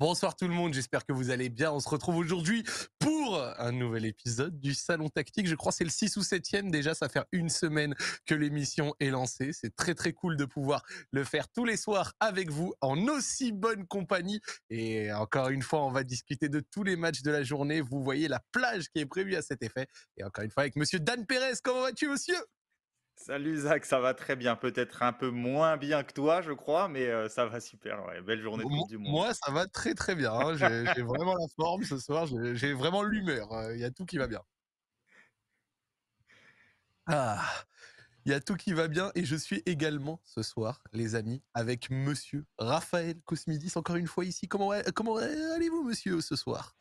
Bonsoir tout le monde, j'espère que vous allez bien. On se retrouve aujourd'hui pour un nouvel épisode du Salon Tactique. Je crois que c'est le 6 ou 7e déjà, ça fait une semaine que l'émission est lancée. C'est très très cool de pouvoir le faire tous les soirs avec vous en aussi bonne compagnie. Et encore une fois, on va discuter de tous les matchs de la journée. Vous voyez la plage qui est prévue à cet effet. Et encore une fois avec monsieur Dan Pérez. Comment vas-tu monsieur? Salut Zach, ça va très bien. Peut-être un peu moins bien que toi, je crois, mais euh, ça va super. Belle journée de Coupe du Monde. Moi, ça va très très bien. Hein. J'ai vraiment la forme ce soir. J'ai vraiment l'humeur. Euh, il y a tout qui va bien. Ah, il y a tout qui va bien et je suis également ce soir, les amis, avec Monsieur Raphaël Cosmidis encore une fois ici. Comment, comment allez-vous, Monsieur, ce soir?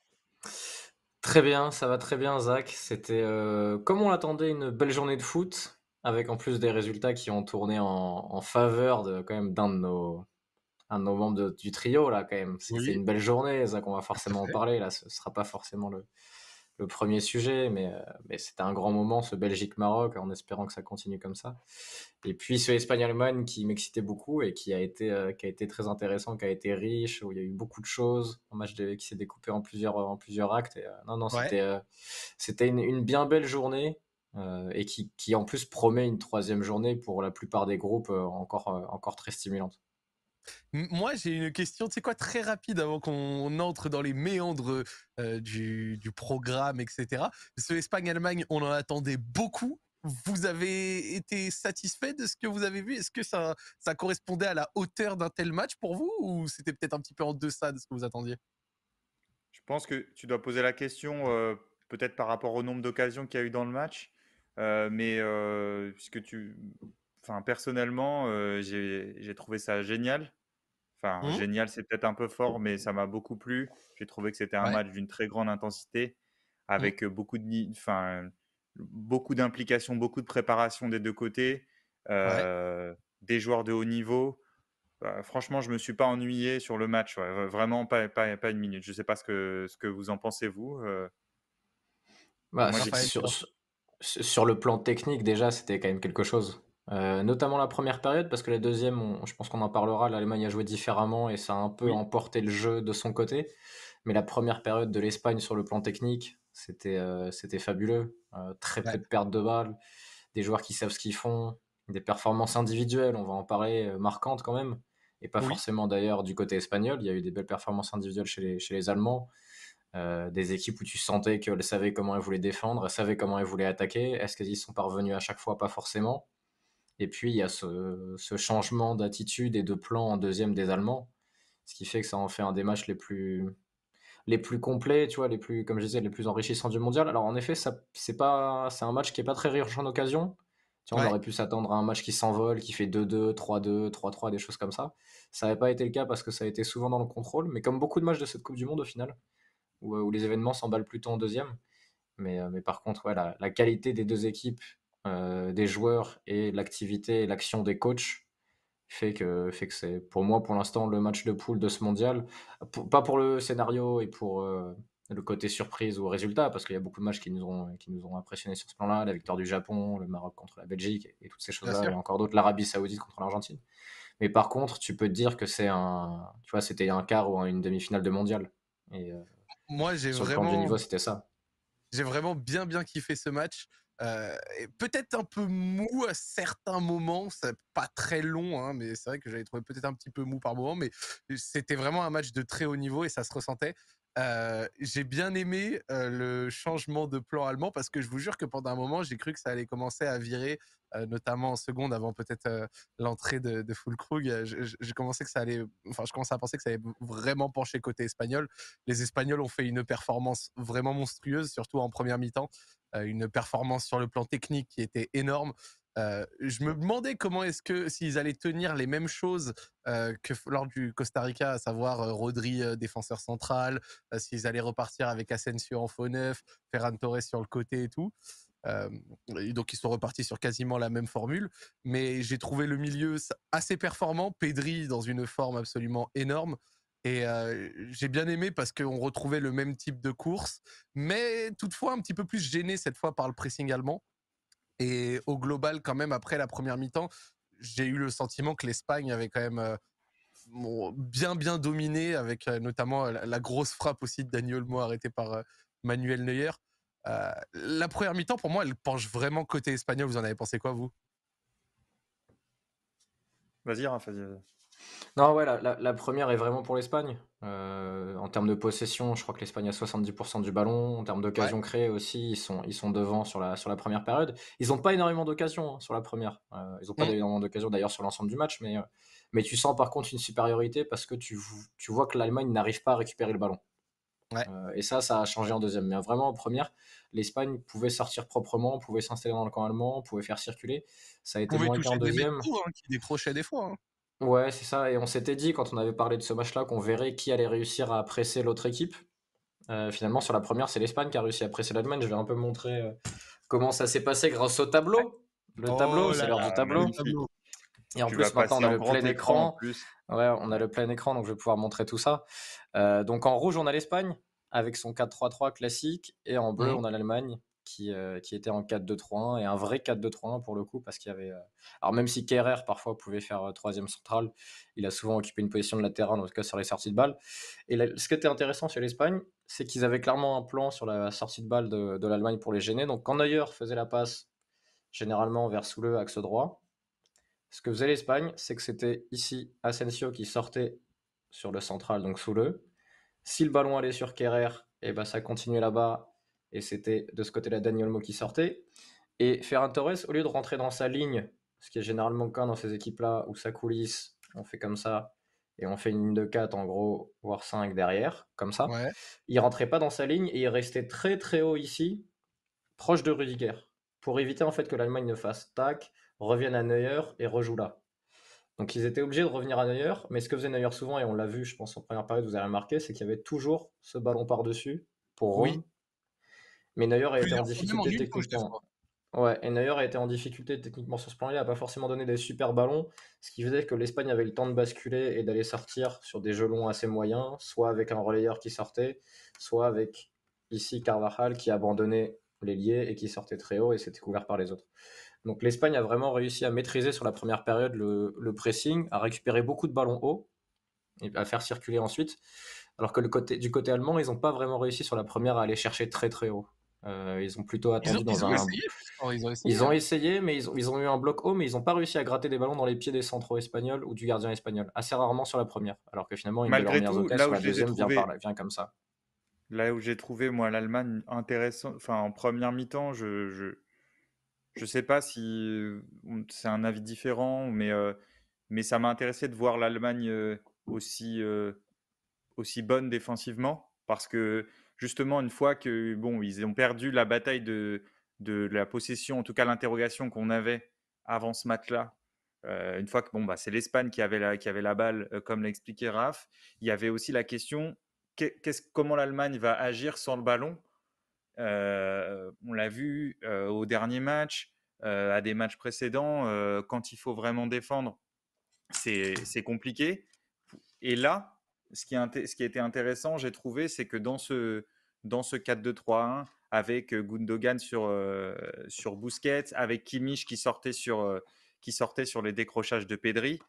Très bien, ça va très bien, Zach. C'était, euh, comme on l'attendait, une belle journée de foot avec en plus des résultats qui ont tourné en, faveur de quand même d'un de nos un de nos membres du trio là quand même. C'est une belle journée, ça qu'on va forcément en parler là. Ce sera pas forcément le, le premier sujet, mais, euh, mais c'était un grand moment ce Belgique-Maroc en espérant que ça continue comme ça. Et puis ce Espagne-Allemagne qui m'excitait beaucoup et qui a été euh, qui a été très intéressant, qui a été riche où il y a eu beaucoup de choses, un match qui s'est découpé en plusieurs en plusieurs actes. Et, euh, non non c'était c'était une, une, bien belle journée. Euh, et qui, qui, en plus promet une troisième journée pour la plupart des groupes euh, encore, euh, encore très stimulante. Moi, j'ai une question, tu sais quoi, très rapide avant qu'on entre dans les méandres du, du, programme, etc. Ce Espagne-Allemagne, on en attendait beaucoup. Vous avez été satisfait de ce que vous avez vu? Est-ce que ça, ça correspondait à la hauteur d'un tel match pour vous? Ou c'était peut-être un petit peu en deçà de ce que vous attendiez? Je pense que tu dois poser la question peut-être par rapport au nombre d'occasions qu'il y a eu dans le match. Euh, mais euh, puisque tu, enfin personnellement, euh, j'ai trouvé ça génial. Enfin, mmh. génial, c'est peut-être un peu fort, mais ça m'a beaucoup plu. J'ai trouvé que c'était un match d'une très grande intensité, mmh. avec beaucoup de, enfin, beaucoup d'implication, beaucoup de préparation des deux côtés, des joueurs de haut niveau. Bah, franchement, je me suis pas ennuyé sur le match. Vraiment pas, pas, pas, une minute. Je sais pas ce que, ce que vous en pensez vous. Bah, Moi, sur, sur le plan technique, déjà, c'était quand même quelque chose. Euh, notamment la première période, parce que la deuxième, je pense qu'on en parlera, l'Allemagne a joué différemment et ça a un peu emporté le jeu de son côté. Mais la première période de l'Espagne sur le plan technique, c'était euh, c'était fabuleux. Euh, très peu de pertes de balles, des joueurs qui savent ce qu'ils font, des performances individuelles, on va en parler, marquantes quand même. Et pas forcément d'ailleurs du côté espagnol, il y a eu des belles performances individuelles chez les, chez les Allemands. Euh, des équipes où tu sentais qu'elles savaient comment elles voulaient défendre, elles savaient comment elles voulaient attaquer. Est-ce qu'elles y sont parvenues à chaque fois? Pas forcément. Et puis, il y a ce, changement d'attitude et de plan en deuxième des Allemands, ce qui fait que ça en fait un des matchs les plus, les plus complets, tu vois, les plus, comme je disais, les plus enrichissants du mondial. Alors, en effet, c'est pas, c'est un match qui est pas très riche en occasion. Tu vois, On aurait pu s'attendre à un match qui s'envole, qui fait 2-2, 3-2, 3-3, des choses comme ça. Ça n'avait pas été le cas parce que ça a été souvent dans le contrôle, mais comme beaucoup de matchs de cette Coupe du Monde au final, euh, où, les événements s'emballent plutôt en deuxième. Mais, euh, mais par contre, ouais, la, qualité des deux équipes, euh, des joueurs et l'activité et l'action des coachs fait que, fait que c'est pour moi pour l'instant le match de poule de ce mondial. pas pour le scénario et pour le côté surprise ou résultat, parce qu'il y a beaucoup de matchs qui nous ont, qui nous ont impressionnés sur ce plan-là, la victoire du Japon, le Maroc contre la Belgique et, toutes ces choses-là, et encore d'autres, l'Arabie Saoudite contre l'Argentine. Mais par contre, tu peux te dire que c'est un, tu vois, c'était un quart ou une demi-finale de mondial. Et, moi, j'ai vraiment. niveau, c'était ça. J'ai vraiment bien, bien kiffé ce match. Euh, peut-être un peu mou à certains moments, c'est pas très long, hein, mais c'est vrai que j'avais trouvé peut-être un petit peu mou par moment, mais c'était vraiment un match de très haut niveau et ça se ressentait. Euh, j'ai bien aimé euh, le changement de plan allemand parce que je vous jure que pendant un moment, j'ai cru que ça allait commencer à virer, notamment en seconde avant peut-être l'entrée de, de Fulkrug. J'ai commencé que ça allait, enfin, je commençais à penser que ça allait vraiment pencher côté espagnol. Les Espagnols ont fait une performance vraiment monstrueuse, surtout en première mi-temps, une performance sur le plan technique qui était énorme. Euh, je me demandais comment est-ce que s'ils allaient tenir les mêmes choses euh, que lors du Costa Rica, à savoir euh, Rodri défenseur central, s'ils allaient repartir avec Asensio en faux neuf, Ferran Torres sur le côté et tout. Donc ils sont repartis sur quasiment la même formule, mais j'ai trouvé le milieu assez performant, Pedri dans une forme absolument énorme. Et j'ai bien aimé parce qu'on retrouvait le même type de course, mais toutefois un petit peu plus gêné cette fois par le pressing allemand. Et au global, quand même, après la première mi-temps, j'ai eu le sentiment que l'Espagne avait quand même bien bien dominé avec notamment la, grosse frappe aussi de Daniel Olmo arrêtée par Manuel Neuer. La première mi-temps, pour moi, elle penche vraiment côté espagnol. Vous en avez pensé quoi, vous? Vas-y. Non, ouais, la, première est vraiment pour l'Espagne. Euh, en termes de possession, je crois que l'Espagne a 70% du ballon. En termes d'occasions créées aussi, ils sont, ils sont devant sur la, sur la première période. Ils n'ont pas énormément d'occasions hein, sur la première. Euh, ils n'ont pas mm. énormément d'occasions d'ailleurs sur l'ensemble du match, mais, euh, mais tu sens par contre une supériorité parce que tu, tu vois que l'Allemagne n'arrive pas à récupérer le ballon. Et ça, ça a changé en deuxième. Mais vraiment, en première, l'Espagne pouvait sortir proprement, pouvait s'installer dans le camp allemand, pouvait faire circuler. Ça a été moins qu'en deuxième. Hein, qui décrochait des fois. Hein. Ouais, c'est ça. Et on s'était dit, quand on avait parlé de ce match-là, qu'on verrait qui allait réussir à presser l'autre équipe. Euh, finalement, sur la première, c'est l'Espagne qui a réussi à presser l'Allemagne. Je vais un peu montrer euh, comment ça s'est passé grâce au tableau. Le tableau, oh c'est l'heure du tableau. Et en plus, maintenant, on a le plein écran. Ouais, on a le plein écran, donc je vais pouvoir montrer tout ça. Euh, donc en rouge, on a l'Espagne avec son 4-3-3 classique. Et en bleu, mmh. on a l'Allemagne qui, euh, qui était en 4-2-3-1 et un vrai 4-2-3-1 pour le coup parce qu'il y avait. Euh, alors même si Kerrer parfois pouvait faire troisième central, il a souvent occupé une position de latéral, en tout cas sur les sorties de balle. Et ce qui était intéressant chez l'Espagne, c'est qu'ils avaient clairement un plan sur la sortie de balle de, de l'Allemagne pour les gêner. Donc quand Neuer faisait la passe généralement vers sous le axe droit, ce que faisait l'Espagne, c'est que c'était ici Asensio qui sortait sur le central, donc sous le. Si le ballon allait sur Kerrer, et eh ben ça continuait là-bas et c'était de ce côté-là Daniel Mo qui sortait. Et Ferran Torres, au lieu de rentrer dans sa ligne, ce qui est généralement le cas dans ces équipes-là, où ça coulisse, on fait comme ça, et on fait une ligne de 4 en gros, voire 5 derrière, comme ça. Il rentrait pas dans sa ligne et il restait très très haut ici, proche de Rudiger, pour éviter en fait que l'Allemagne ne fasse tac, revienne à Neuer et rejoue là. Donc ils étaient obligés de revenir à Neuer, mais ce que faisait Neuer souvent, et on l'a vu, je pense en première période, vous avez remarqué, c'est qu'il y avait toujours ce ballon par-dessus pour oui. Mais Neuer a été en difficulté techniquement. Ouais, et Neuer a été en difficulté techniquement sur ce plan-là, il n'a pas forcément donné des super ballons, ce qui faisait que l'Espagne avait le temps de basculer et d'aller sortir sur des jeux longs assez moyens, soit avec un relayeur qui sortait, soit avec ici Carvajal qui abandonnait l'ailier et qui sortait très haut et s'était couvert par les autres. Donc l'Espagne a vraiment réussi à maîtriser sur la première période le, le, pressing, à récupérer beaucoup de ballons hauts et à faire circuler ensuite, alors que le côté, du côté allemand, ils n'ont pas vraiment réussi sur la première à aller chercher très très haut. Euh, ils ont plutôt attendu dans un. ils, ont essayé, mais ils ont, ils ont, eu un bloc haut, mais ils n'ont pas réussi à gratter des ballons dans les pieds des centraux espagnols ou du gardien espagnol. Assez rarement sur la première. Alors que finalement, une Malgré de leurs meilleures là où la deuxième vient, par, vient, comme ça. Là où j'ai trouvé, moi, l'Allemagne intéressant, enfin, en première mi-temps, je, je, je sais pas si c'est un avis différent, mais, euh, mais ça m'a intéressé de voir l'Allemagne euh, aussi, aussi bonne défensivement parce que justement, une fois que bon, ils ont perdu la bataille de, de la possession, en tout cas l'interrogation qu'on avait avant ce match-là, euh, une fois que bon, bah, c'est l'Espagne qui avait la, qui avait la balle, euh, comme l'a expliqué Raph, il y avait aussi la question comment l'Allemagne va agir sans le ballon? Euh, on l'a vu au dernier match, à des matchs précédents, quand il faut vraiment défendre, c'est compliqué. Et là, ce qui, ce qui a été intéressant, j'ai trouvé, c'est que dans ce, dans ce 4-2-3-1, avec Gundogan sur, sur Busquets, avec Kimmich qui sortait sur, qui sortait sur les décrochages de Pedri,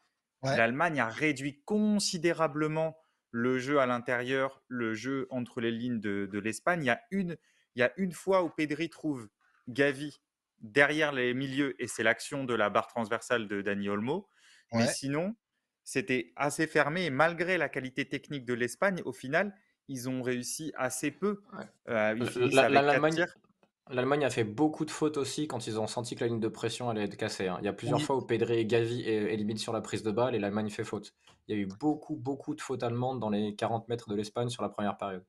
l'Allemagne a réduit considérablement le jeu à l'intérieur, le jeu entre les lignes de, de l'Espagne. Il, y a une, il y a une fois où Pedri trouve Gavi derrière les milieux et c'est l'action de la barre transversale de Dani Olmo. Mais sinon, c'était assez fermé et malgré la qualité technique de l'Espagne, au final, ils ont réussi assez peu. L'Allemagne a fait beaucoup de fautes aussi quand ils ont senti que la ligne de pression allait être cassée. Hein. Il y a plusieurs fois où Pedri et Gavi éliminent sur la prise de balle et l'Allemagne fait faute. Il y a eu beaucoup, beaucoup de fautes allemandes dans les 40 mètres de l'Espagne sur la première période.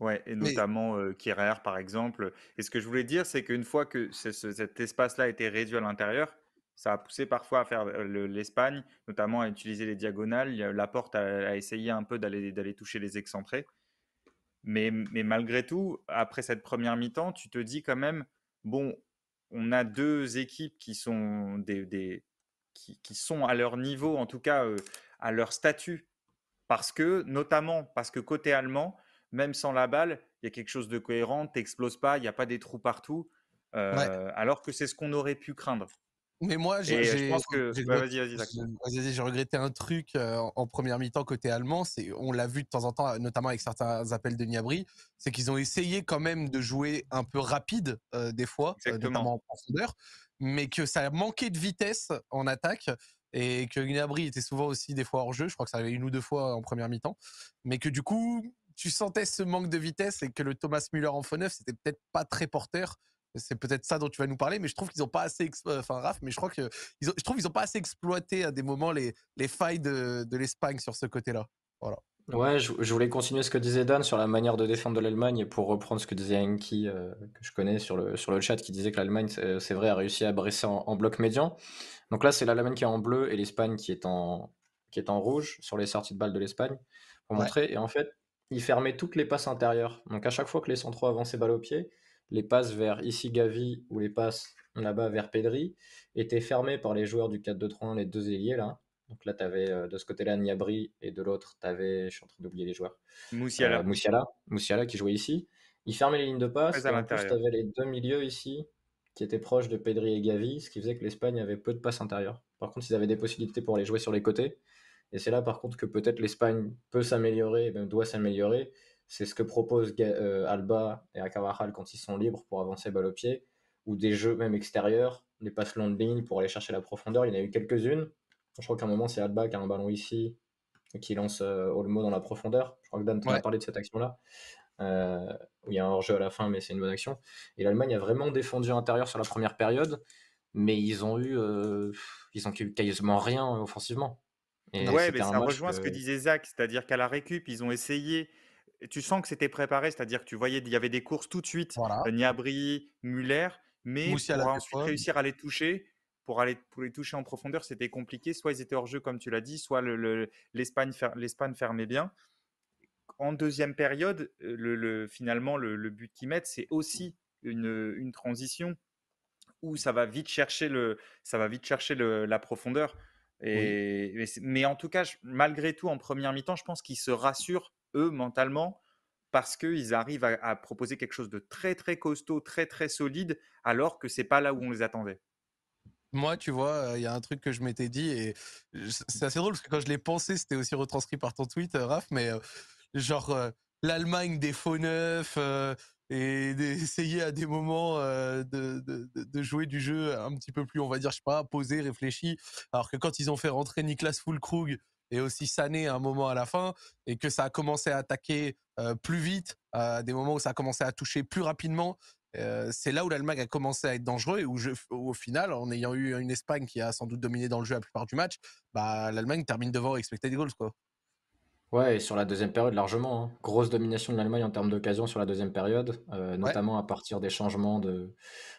Ouais, et notamment euh, par exemple. Et ce que je voulais dire, c'est qu'une fois que cet espace-là a été réduit à l'intérieur, ça a poussé parfois à faire l'Espagne, notamment à utiliser les diagonales. La porte a, essayé un peu d'aller toucher les excentrés. Mais, mais, malgré tout, après cette première mi-temps, tu te dis quand même, bon, on a deux équipes qui sont, des, des qui, qui, sont à leur niveau, en tout cas à leur statut. Parce que, notamment, parce que côté allemand, même sans la balle, il y a quelque chose de cohérent, t'exploses pas, il n'y a pas des trous partout. Alors que c'est ce qu'on aurait pu craindre. Mais moi, j'ai, je pense que vas-y, vas-y, j'ai regretté un truc en, première mi-temps côté allemand. C'est, on l'a vu de temps en temps, notamment avec certains appels de Niabri, c'est qu'ils ont essayé quand même de jouer un peu rapide des fois, notamment en profondeur, mais que ça manquait de vitesse en attaque et que Gnabry était souvent aussi des fois hors jeu. Je crois que ça arrivait une ou deux fois en première mi-temps, mais que du coup, tu sentais ce manque de vitesse et que le Thomas Müller en faux neuf, c'était peut-être pas très porteur. C'est peut-être ça dont tu vas nous parler, mais je trouve qu'ils n'ont pas assez, euh, enfin Raph, mais je crois que je trouve qu'ils ont pas assez exploité à des moments les, les failles de, de l'Espagne sur ce côté-là. Voilà. Ouais, je, voulais continuer ce que disait Dan sur la manière de défendre de l'Allemagne et pour reprendre ce que disait Enki, euh, que je connais sur le, sur le chat, qui disait que l'Allemagne, c'est vrai, a réussi à bresser en, bloc médian. Donc là, c'est l'Allemagne qui est en bleu et l'Espagne qui, est en, qui est en rouge sur les sorties de balles de l'Espagne, pour montrer. Et en fait, ils fermaient toutes les passes intérieures. Donc à chaque fois que les centraux avançaient balle au pied, les passes vers ici Gavi ou les passes là-bas vers Pedri étaient fermées par les joueurs du 4-2-3-1, les deux ailiers là. Donc là, tu avais euh, de ce côté-là Niabri et de l'autre, tu avais, je suis en train d'oublier les joueurs. Moussiala. Euh, Moussiala. qui jouait ici. Il fermait les lignes de passe. et en plus, tu avais les deux milieux ici qui étaient proches de Pedri et Gavi, ce qui faisait que l'Espagne avait peu de passes intérieures. Par contre, ils avaient des possibilités pour les jouer sur les côtés. Et c'est là, par contre, que peut-être l'Espagne peut s'améliorer, même doit s'améliorer. C'est ce que proposent euh, Alba et Acavarral quand ils sont libres pour avancer balle au pied, ou des jeux même extérieurs, des passes longues de ligne pour aller chercher la profondeur. Il y en a eu quelques-unes. Je crois qu'à un moment, c'est Alba qui a un ballon ici et qui lance euh, Olmo dans la profondeur. Je crois que Dan t'en a parlé de cette action-là. Euh, où il y a un hors-jeu à la fin, mais c'est une bonne action. Et l'Allemagne a vraiment défendu intérieur sur la première période, mais ils ont eu, euh, ils ont eu quasiment rien offensivement. Et ouais, mais ça rejoint ce que disait Zach, c'est-à-dire qu'à la récup, ils ont essayé. Tu sens que c'était préparé, c'est-à-dire que tu voyais, il y avait des courses tout de suite, voilà. Niabri, Muller, mais pour ensuite réussir à les toucher, pour aller pour les toucher en profondeur, c'était compliqué. Soit ils étaient hors jeu, comme tu l'as dit, soit l'Espagne le, fermait bien. En deuxième période, le, finalement, le, but qu'ils mettent, c'est aussi une, transition où ça va vite chercher, le, ça va vite chercher la profondeur. Et, mais, en tout cas, malgré tout, en première mi-temps, je pense qu'ils se rassurent, eux, mentalement, parce qu'ils arrivent à, à, proposer quelque chose de très, très costaud, très, très solide, alors que c'est pas là où on les attendait. Moi, tu vois, il y a un truc que je m'étais dit et c'est assez drôle parce que quand je l'ai pensé, c'était aussi retranscrit par ton tweet, Raph, mais genre l'Allemagne des faux neufs et d'essayer à des moments de, de, jouer du jeu un petit peu plus, on va dire, je sais pas, posé, réfléchi. Alors que quand ils ont fait rentrer Niklas Fulkrug et aussi Sané à un moment à la fin et que ça a commencé à attaquer plus vite, à des moments où ça a commencé à toucher plus rapidement euh, c'est là où l'Allemagne a commencé à être dangereux et où, au final, en ayant eu une Espagne qui a sans doute dominé dans le jeu la plupart du match, bah, l'Allemagne termine devant expected goals. Quoi. Ouais, et sur la deuxième période, largement. Hein. Grosse domination de l'Allemagne en termes d'occasion sur la deuxième période, euh, notamment à partir des changements de,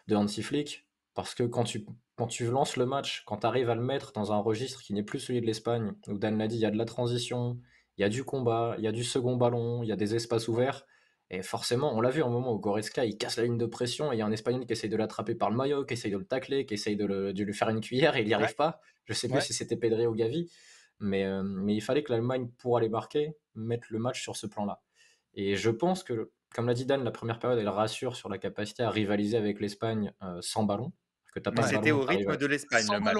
de Hansi Flick. Parce que quand tu, quand tu lances le match, quand tu arrives à le mettre dans un registre qui n'est plus celui de l'Espagne, où Dan l'a dit, il y a de la transition, il y a du combat, il y a du second ballon, il y a des espaces ouverts et forcément, on l'a vu un moment où Goretzka, il casse la ligne de pression et il y a un Espagnol qui essaye de l'attraper par le maillot, qui essaye de le tacler, qui essaye de, lui faire une cuillère et il n'y arrive pas. Je sais plus si c'était Pedri ou Gavi, mais, euh, mais il fallait que l'Allemagne, pour aller marquer, mette le match sur ce plan-là. Et je pense que, comme l'a dit Dan, la première période, elle rassure sur la capacité à rivaliser avec l'Espagne euh, sans ballon c'était au rythme de l'Espagne le match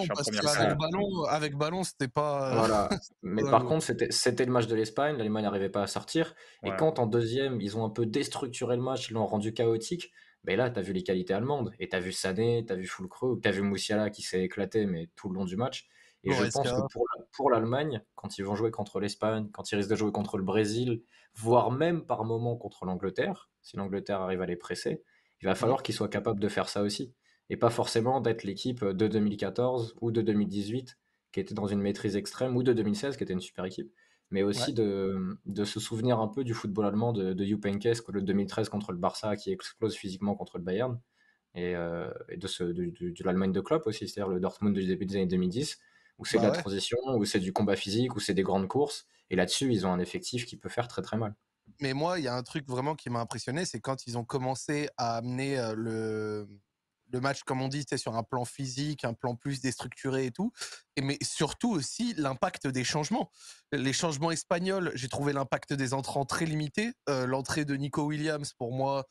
Avec ballon, avec ballon, c'était pas. Euh, voilà. Mais par contre, c'était le match de l'Espagne. L'Allemagne n'arrivait pas à sortir. Et quand en deuxième, ils ont un peu déstructuré le match, ils l'ont rendu chaotique. Ben là, tu as vu les qualités allemandes. Et tu as vu Sané, tu as vu Fulkrug, tu as vu Moussiala qui s'est éclaté, mais tout le long du match. Et je pense que pour, pour l'Allemagne, quand ils vont jouer contre l'Espagne, quand ils risquent de jouer contre le Brésil, voire même par moment contre l'Angleterre, si l'Angleterre arrive à les presser, il va falloir qu'ils soient capables de faire ça aussi. Et pas forcément d'être l'équipe de 2014 ou de 2018 qui était dans une maîtrise extrême ou de 2016 qui était une super équipe mais aussi de, de, se souvenir un peu du football allemand de, de Jupp Heynckes le 2013 contre le Barça qui explose physiquement contre le Bayern et, euh, et de, l'Allemagne de Klopp aussi, c'est-à-dire le Dortmund du début des années 2010 où c'est de bah la transition, où c'est du combat physique, où c'est des grandes courses et là-dessus ils ont un effectif qui peut faire très très mal. Mais moi, il y a un truc vraiment qui m'a impressionné, c'est quand ils ont commencé à amener euh, le, le match, comme on dit, sur un plan physique, un plan plus déstructuré et tout. Et, mais surtout aussi l'impact des changements. Les changements espagnols, j'ai trouvé l'impact des entrants très limité. Euh, l'entrée de Nico Williams, pour moi,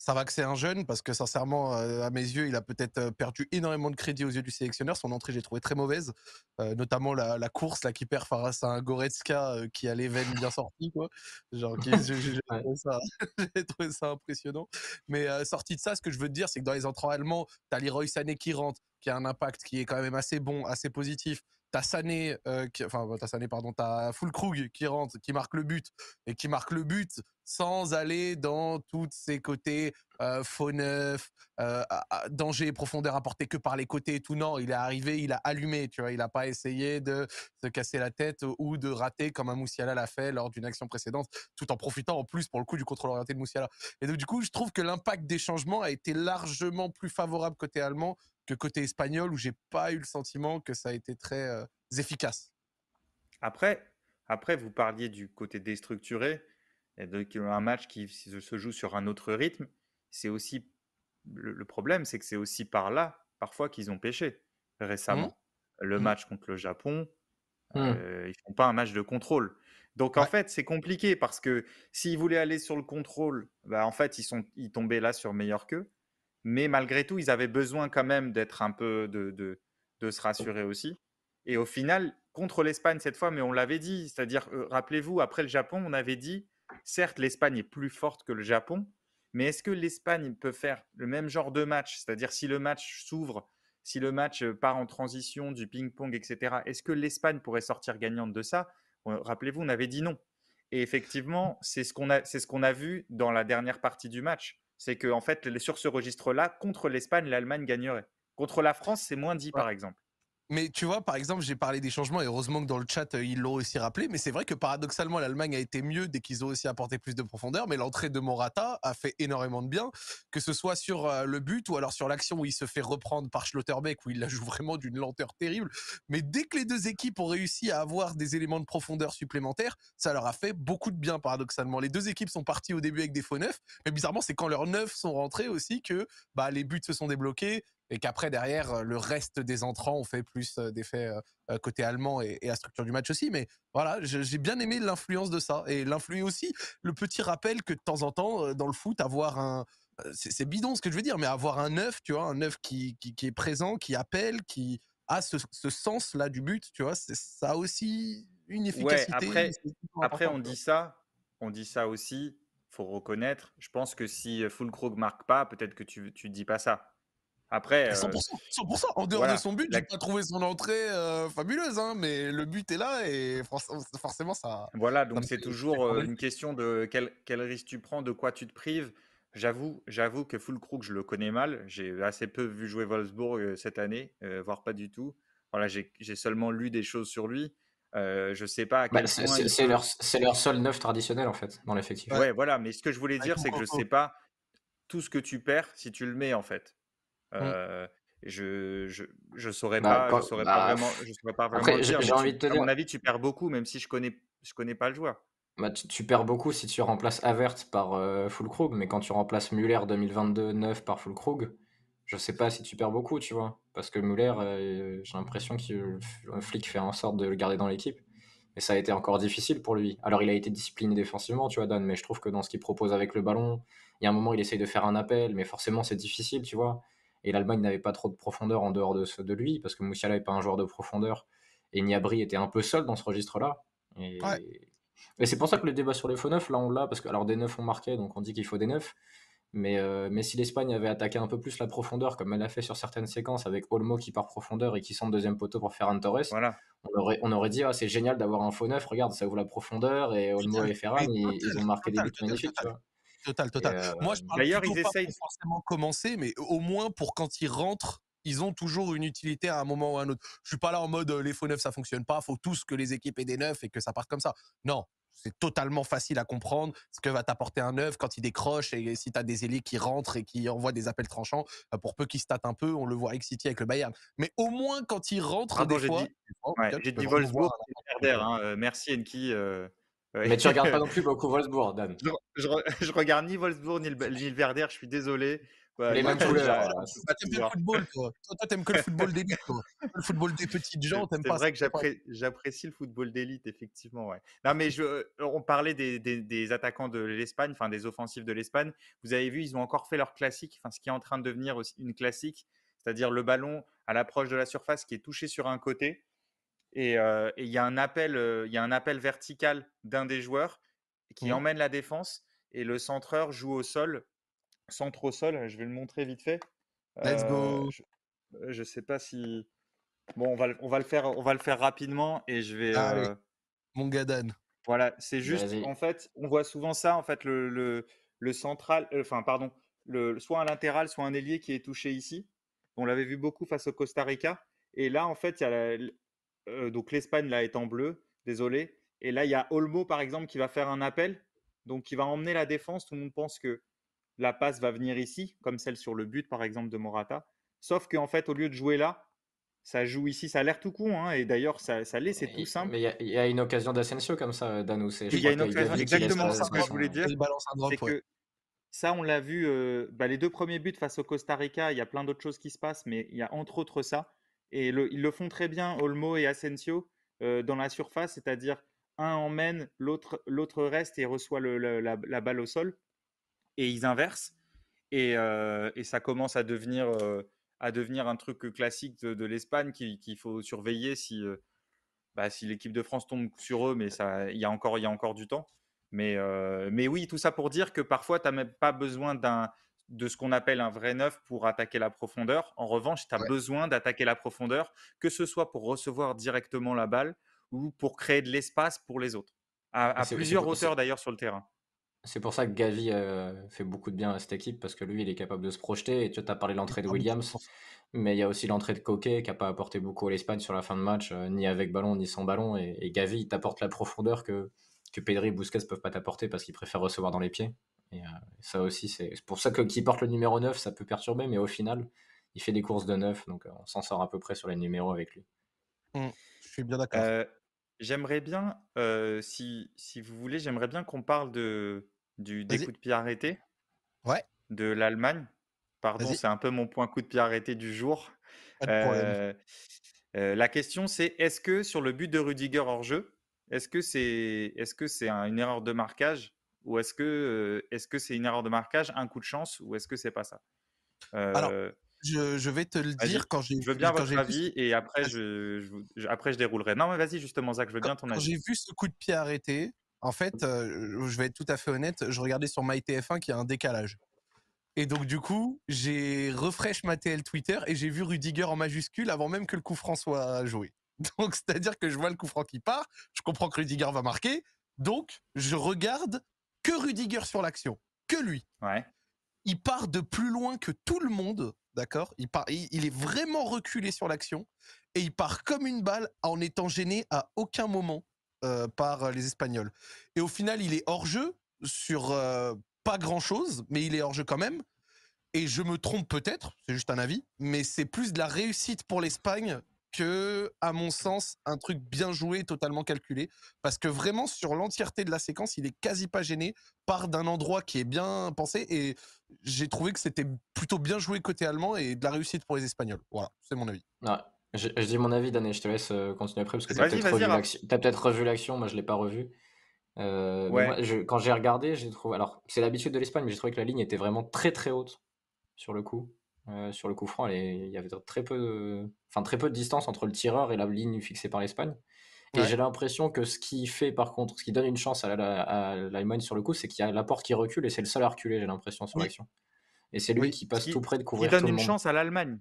ça va que c'est un jeune parce que sincèrement, à mes yeux, il a peut-être perdu énormément de crédit aux yeux du sélectionneur. Son entrée, j'ai trouvé très mauvaise, notamment la, course là qui perd face à un Goretzka qui a les veines bien sorties quoi. Genre, j'ai trouvé, ça impressionnant. Mais sorti de ça, ce que je veux te dire, c'est que dans les entrants allemands, t'as Leroy Sané qui rentre, qui a un impact qui est quand même assez bon, assez positif. T'as Sané, enfin t'as Sané pardon, t'as Fulkrug qui rentre, qui marque le but et qui marque le but sans aller dans tous ces côtés faux neuf, euh, danger profondeur apporté que par les côtés et tout. Non, il est arrivé, il a allumé, tu vois. Il n'a pas essayé de se casser la tête ou de rater comme un Moussiala l'a fait lors d'une action précédente, tout en profitant en plus pour le coup du contrôle orienté de Moussiala. Et donc du coup, je trouve que l'impact des changements a été largement plus favorable côté allemand que côté espagnol où j'ai pas eu le sentiment que ça a été très efficace. Après, après, vous parliez du côté déstructuré donc un match qui se joue sur un autre rythme, c'est aussi le, problème, c'est que c'est aussi par là parfois qu'ils ont pêché récemment. Mmh. Le mmh. match contre le Japon, mmh. euh, ils font pas un match de contrôle. Donc en fait, c'est compliqué parce que s'ils voulaient aller sur le contrôle, bah, en fait, ils, sont, ils tombaient là sur meilleur qu'eux. Mais malgré tout, ils avaient besoin quand même d'être un peu de, de, de, se rassurer aussi. Et au final, contre l'Espagne cette fois, mais on l'avait dit, c'est-à-dire, euh, rappelez-vous, après le Japon, on avait dit, certes, l'Espagne est plus forte que le Japon, mais est-ce que l'Espagne peut faire le même genre de match? C'est-à-dire si le match s'ouvre, si le match part en transition, du ping-pong, etc., est-ce que l'Espagne pourrait sortir gagnante de ça? Rappelez-vous, on avait dit non. Et effectivement, c'est ce qu'on a, ce vu dans la dernière partie du match. C'est qu'en en fait, sur ce registre-là, contre l'Espagne, l'Allemagne gagnerait. Contre la France, c'est moins dit, par exemple. Mais tu vois, par exemple, j'ai parlé des changements et heureusement que dans le chat, euh, ils l'ont aussi rappelé. Mais c'est vrai que paradoxalement, l'Allemagne a été mieux dès qu'ils ont aussi apporté plus de profondeur. Mais l'entrée de Morata a fait énormément de bien, que ce soit sur euh, le but ou alors sur l'action où il se fait reprendre par Schlotterbeck, où il la joue vraiment d'une lenteur terrible. Mais dès que les deux équipes ont réussi à avoir des éléments de profondeur supplémentaires, ça leur a fait beaucoup de bien, paradoxalement. Les deux équipes sont parties au début avec des faux neufs, mais bizarrement, c'est quand leurs neufs sont rentrés aussi que bah, les buts se sont débloqués, et qu'après derrière euh, le reste des entrants ont fait plus euh, d'effets euh, côté allemand et, la structure du match aussi. Mais voilà j'ai bien aimé l'influence de ça et l'influence aussi. Le petit rappel que de temps en temps dans le foot avoir un c'est bidon ce que je veux dire mais avoir un neuf tu vois un neuf qui, qui, est présent qui appelle qui a ce, sens là du but tu vois ça a aussi une efficacité après, après on dit ça on dit ça aussi faut reconnaître. Je pense que si Fulkrug marque pas peut-être que tu tu dis pas ça après, 100%, 100%, en dehors de son but, j'ai pas trouvé son entrée fabuleuse, hein, mais le but est là et forcément ça. Voilà, donc c'est toujours une question de quel, quel, risque tu prends, de quoi tu te prives. J'avoue, j'avoue que Fulkrug, je le connais mal. J'ai assez peu vu jouer Wolfsburg cette année, voire pas du tout. Voilà, j'ai seulement lu des choses sur lui. Euh, je sais pas bah. C'est leur, leur, seul neuf traditionnel en fait dans l'effectif. Ouais, voilà. Mais ce que je voulais dire, c'est que je sais pas tout ce que tu perds si tu le mets en fait. Mmh. je, je, je saurais bah, pas, je saurais pas vraiment, je saurais pas vraiment J'ai envie de te à mon avis, tu perds beaucoup, même si je connais, je connais pas le joueur. Bah, tu, perds beaucoup si tu remplaces Avert par euh, Fulkrug, mais quand tu remplaces Muller 2022 9 par Fulkrug, je sais pas si tu perds beaucoup, tu vois. Parce que Muller, j'ai l'impression que le flic fait en sorte de le garder dans l'équipe. Et ça a été encore difficile pour lui. Alors, il a été discipliné défensivement, tu vois, Dan, mais je trouve que dans ce qu'il propose avec le ballon, il y a un moment, il essaye de faire un appel, mais forcément, c'est difficile, tu vois. Et l'Allemagne n'avait pas trop de profondeur en dehors de, de lui, parce que Moussiala n'est pas un joueur de profondeur. Et Niabri était un peu seul dans ce registre-là. Et, et c'est pour ça que le débat sur les faux neufs, là, on l'a, parce que alors des neufs ont marqué, donc on dit qu'il faut des neufs. Mais, euh, mais si l'Espagne avait attaqué un peu plus la profondeur, comme elle a fait sur certaines séquences, avec Olmo qui part profondeur et qui sent deuxième poteau pour un Torres, voilà. on, aurait, on aurait dit ah, c'est génial d'avoir un faux neuf, regarde, ça ouvre la profondeur, et Olmo et Ferran, ils, ils, ont marqué des buts magnifiques. Tu vois. Total, total. Euh, Moi, je parle D'ailleurs, ils essayent pas forcément commencer, mais au moins pour quand ils rentrent, ils ont toujours une utilité à un moment ou à un autre. Je suis pas là en mode les faux neufs ça fonctionne pas, faut tous que les équipes aient des neufs et que ça parte comme ça. Non, c'est totalement facile à comprendre ce que va t'apporter un neuf quand il décroche et si tu as des ailiers qui rentrent et qui envoient des appels tranchants, bah, pour peu qu'ils se un peu, on le voit avec City avec le Bayern. Mais au moins quand ils rentrent des fois, j'ai dit, Wolfsburg, hein, euh, merci Enki. Euh, mais tu regardes pas non plus beaucoup Wolfsburg, Dan. Je, je, regarde ni Wolfsburg ni le, Werder, je suis désolé. Bah, les mêmes couleurs. Bah, t'aimes le football, toi. Toi, t'aimes que le football d'élite, Le football des petites gens, t'aimes pas. C'est vrai que j'apprécie le football d'élite, effectivement, ouais. Non, mais je, euh, on parlait des, des, attaquants de l'Espagne, enfin des offensifs de l'Espagne. Vous avez vu, ils ont encore fait leur classique, enfin ce qui est en train de devenir aussi une classique, c'est-à-dire le ballon à l'approche de la surface qui est touché sur un côté. Et euh, il y a un appel, euh, il y a un appel vertical d'un des joueurs qui mmh. emmène la défense et le centreur joue au sol centre au sol. Je vais le montrer vite fait. Let's go. Je, ne sais pas si. Bon, on va, on va, le faire, on va le faire rapidement et je vais. Euh, Mon gadan. Voilà, c'est juste. En fait, on voit souvent ça. En fait, le, le, le central, euh, enfin, pardon, le, soit un latéral, soit un ailier qui est touché ici. On l'avait vu beaucoup face au Costa Rica. Et là, en fait, il y a donc l'Espagne là est en bleu. Désolé. Et là, il y a Olmo par exemple qui va faire un appel, donc qui va emmener la défense. Tout le monde pense que la passe va venir ici, comme celle sur le but par exemple de Morata. Sauf qu'en fait, au lieu de jouer là, ça joue ici, ça a l'air tout con, hein, et d'ailleurs, ça, ça l'est, c'est tout simple. Mais il y, a une occasion d'Asensio comme ça, Danou. Il y a une occasion, exactement ce que je voulais dire. C'est que ça, on l'a vu, euh, bah, les deux premiers buts face au Costa Rica, il y a plein d'autres choses qui se passent, mais il y a entre autres ça. Et ils le font très bien, Olmo et Asensio, euh, dans la surface, c'est-à-dire un emmène, l'autre reste et reçoit la, balle au sol et ils inversent. Et, et ça commence à devenir, à devenir un truc classique de, l'Espagne qu'il faut surveiller si, bah, si l'équipe de France tombe sur eux, mais il y, a encore, y a encore du temps. Mais, mais oui, tout ça pour dire que parfois, tu n'as même pas besoin d'un de ce qu'on appelle un vrai neuf pour attaquer la profondeur. En revanche, tu as besoin d'attaquer la profondeur, que ce soit pour recevoir directement la balle ou pour créer de l'espace pour les autres. À, à plusieurs hauteurs d'ailleurs sur le terrain. C'est pour ça que Gavi euh, fait beaucoup de bien à cette équipe parce que lui, il est capable de se projeter. Et tu as parlé de l'entrée de Williams, mais il y a aussi l'entrée de Coquet qui n'a pas apporté beaucoup à l'Espagne sur la fin de match, euh, ni avec ballon, ni sans ballon. Et, Gavi, il t'apporte la profondeur que, que Pedri et Busquets ne peuvent pas t'apporter parce qu'ils préfèrent recevoir dans les pieds. Et euh, ça aussi, c'est pour ça que qui porte le numéro 9, ça peut perturber, mais au final, il fait des courses de 9, donc on s'en sort à peu près sur les numéros avec lui. Mmh, je suis bien d'accord. J'aimerais bien, si, si vous voulez, j'aimerais bien qu'on parle de, du, des coups de pied arrêtés Ouais. de l'Allemagne. Pardon, c'est un peu mon point coup de pied arrêté du jour. la question, c'est est-ce que sur le but de Rudiger hors jeu, est-ce que c'est est-ce que c'est une erreur de marquage ou est-ce que est-ce que c'est une erreur de marquage, un coup de chance ou est-ce que c'est pas ça? Alors, je, vais te le dire quand j'ai. Je veux bien votre avis et après je, après je déroulerai. Non, mais vas-y justement, Zach, je veux bien ton avis. Quand j'ai vu ce coup de pied arrêté, en fait, je vais être tout à fait honnête, je regardais sur MyTF1 qu'il y a un décalage. Et donc du coup, j'ai refresh ma TL Twitter et j'ai vu Rudiger en majuscule avant même que le coup franc soit joué. Donc c'est-à-dire que je vois le coup franc qui part, je comprends que Rudiger va marquer, donc je regarde que Rudiger sur l'action, que lui. Ouais. Il part de plus loin que tout le monde d'accord? Il, il, est vraiment reculé sur l'action et il part comme une balle en étant gêné à aucun moment euh, par les Espagnols. Et au final, il est hors jeu sur euh, pas grand chose, mais il est hors jeu quand même. Et je me trompe peut-être, c'est juste un avis, mais c'est plus de la réussite pour l'Espagne que, à mon sens, un truc bien joué, totalement calculé. Parce que vraiment, sur l'entièreté de la séquence, il est quasi pas gêné, part d'un endroit qui est bien pensé. Et j'ai trouvé que c'était plutôt bien joué côté allemand et de la réussite pour les Espagnols. Voilà, c'est mon avis. je, dis mon avis, Dan, et je te laisse euh, continuer après, parce que tu as peut-être revu l'action, moi je l'ai pas revu. Euh, quand j'ai regardé, j'ai trouvé. Alors, c'est l'habitude de l'Espagne, mais j'ai trouvé que la ligne était vraiment très très haute sur le coup. Euh, sur le coup franc, il y avait très peu, de... enfin, très peu de distance entre le tireur et la ligne fixée par l'Espagne. Et j'ai l'impression que ce qui fait, par contre, ce qui donne une chance à l'Allemagne sur le coup, c'est qu'il y a la porte qui recule et c'est le seul à reculer, j'ai l'impression, sur l'action. Et c'est lui qui passe tout près de couvrir. Qui donne une chance à l'Allemagne.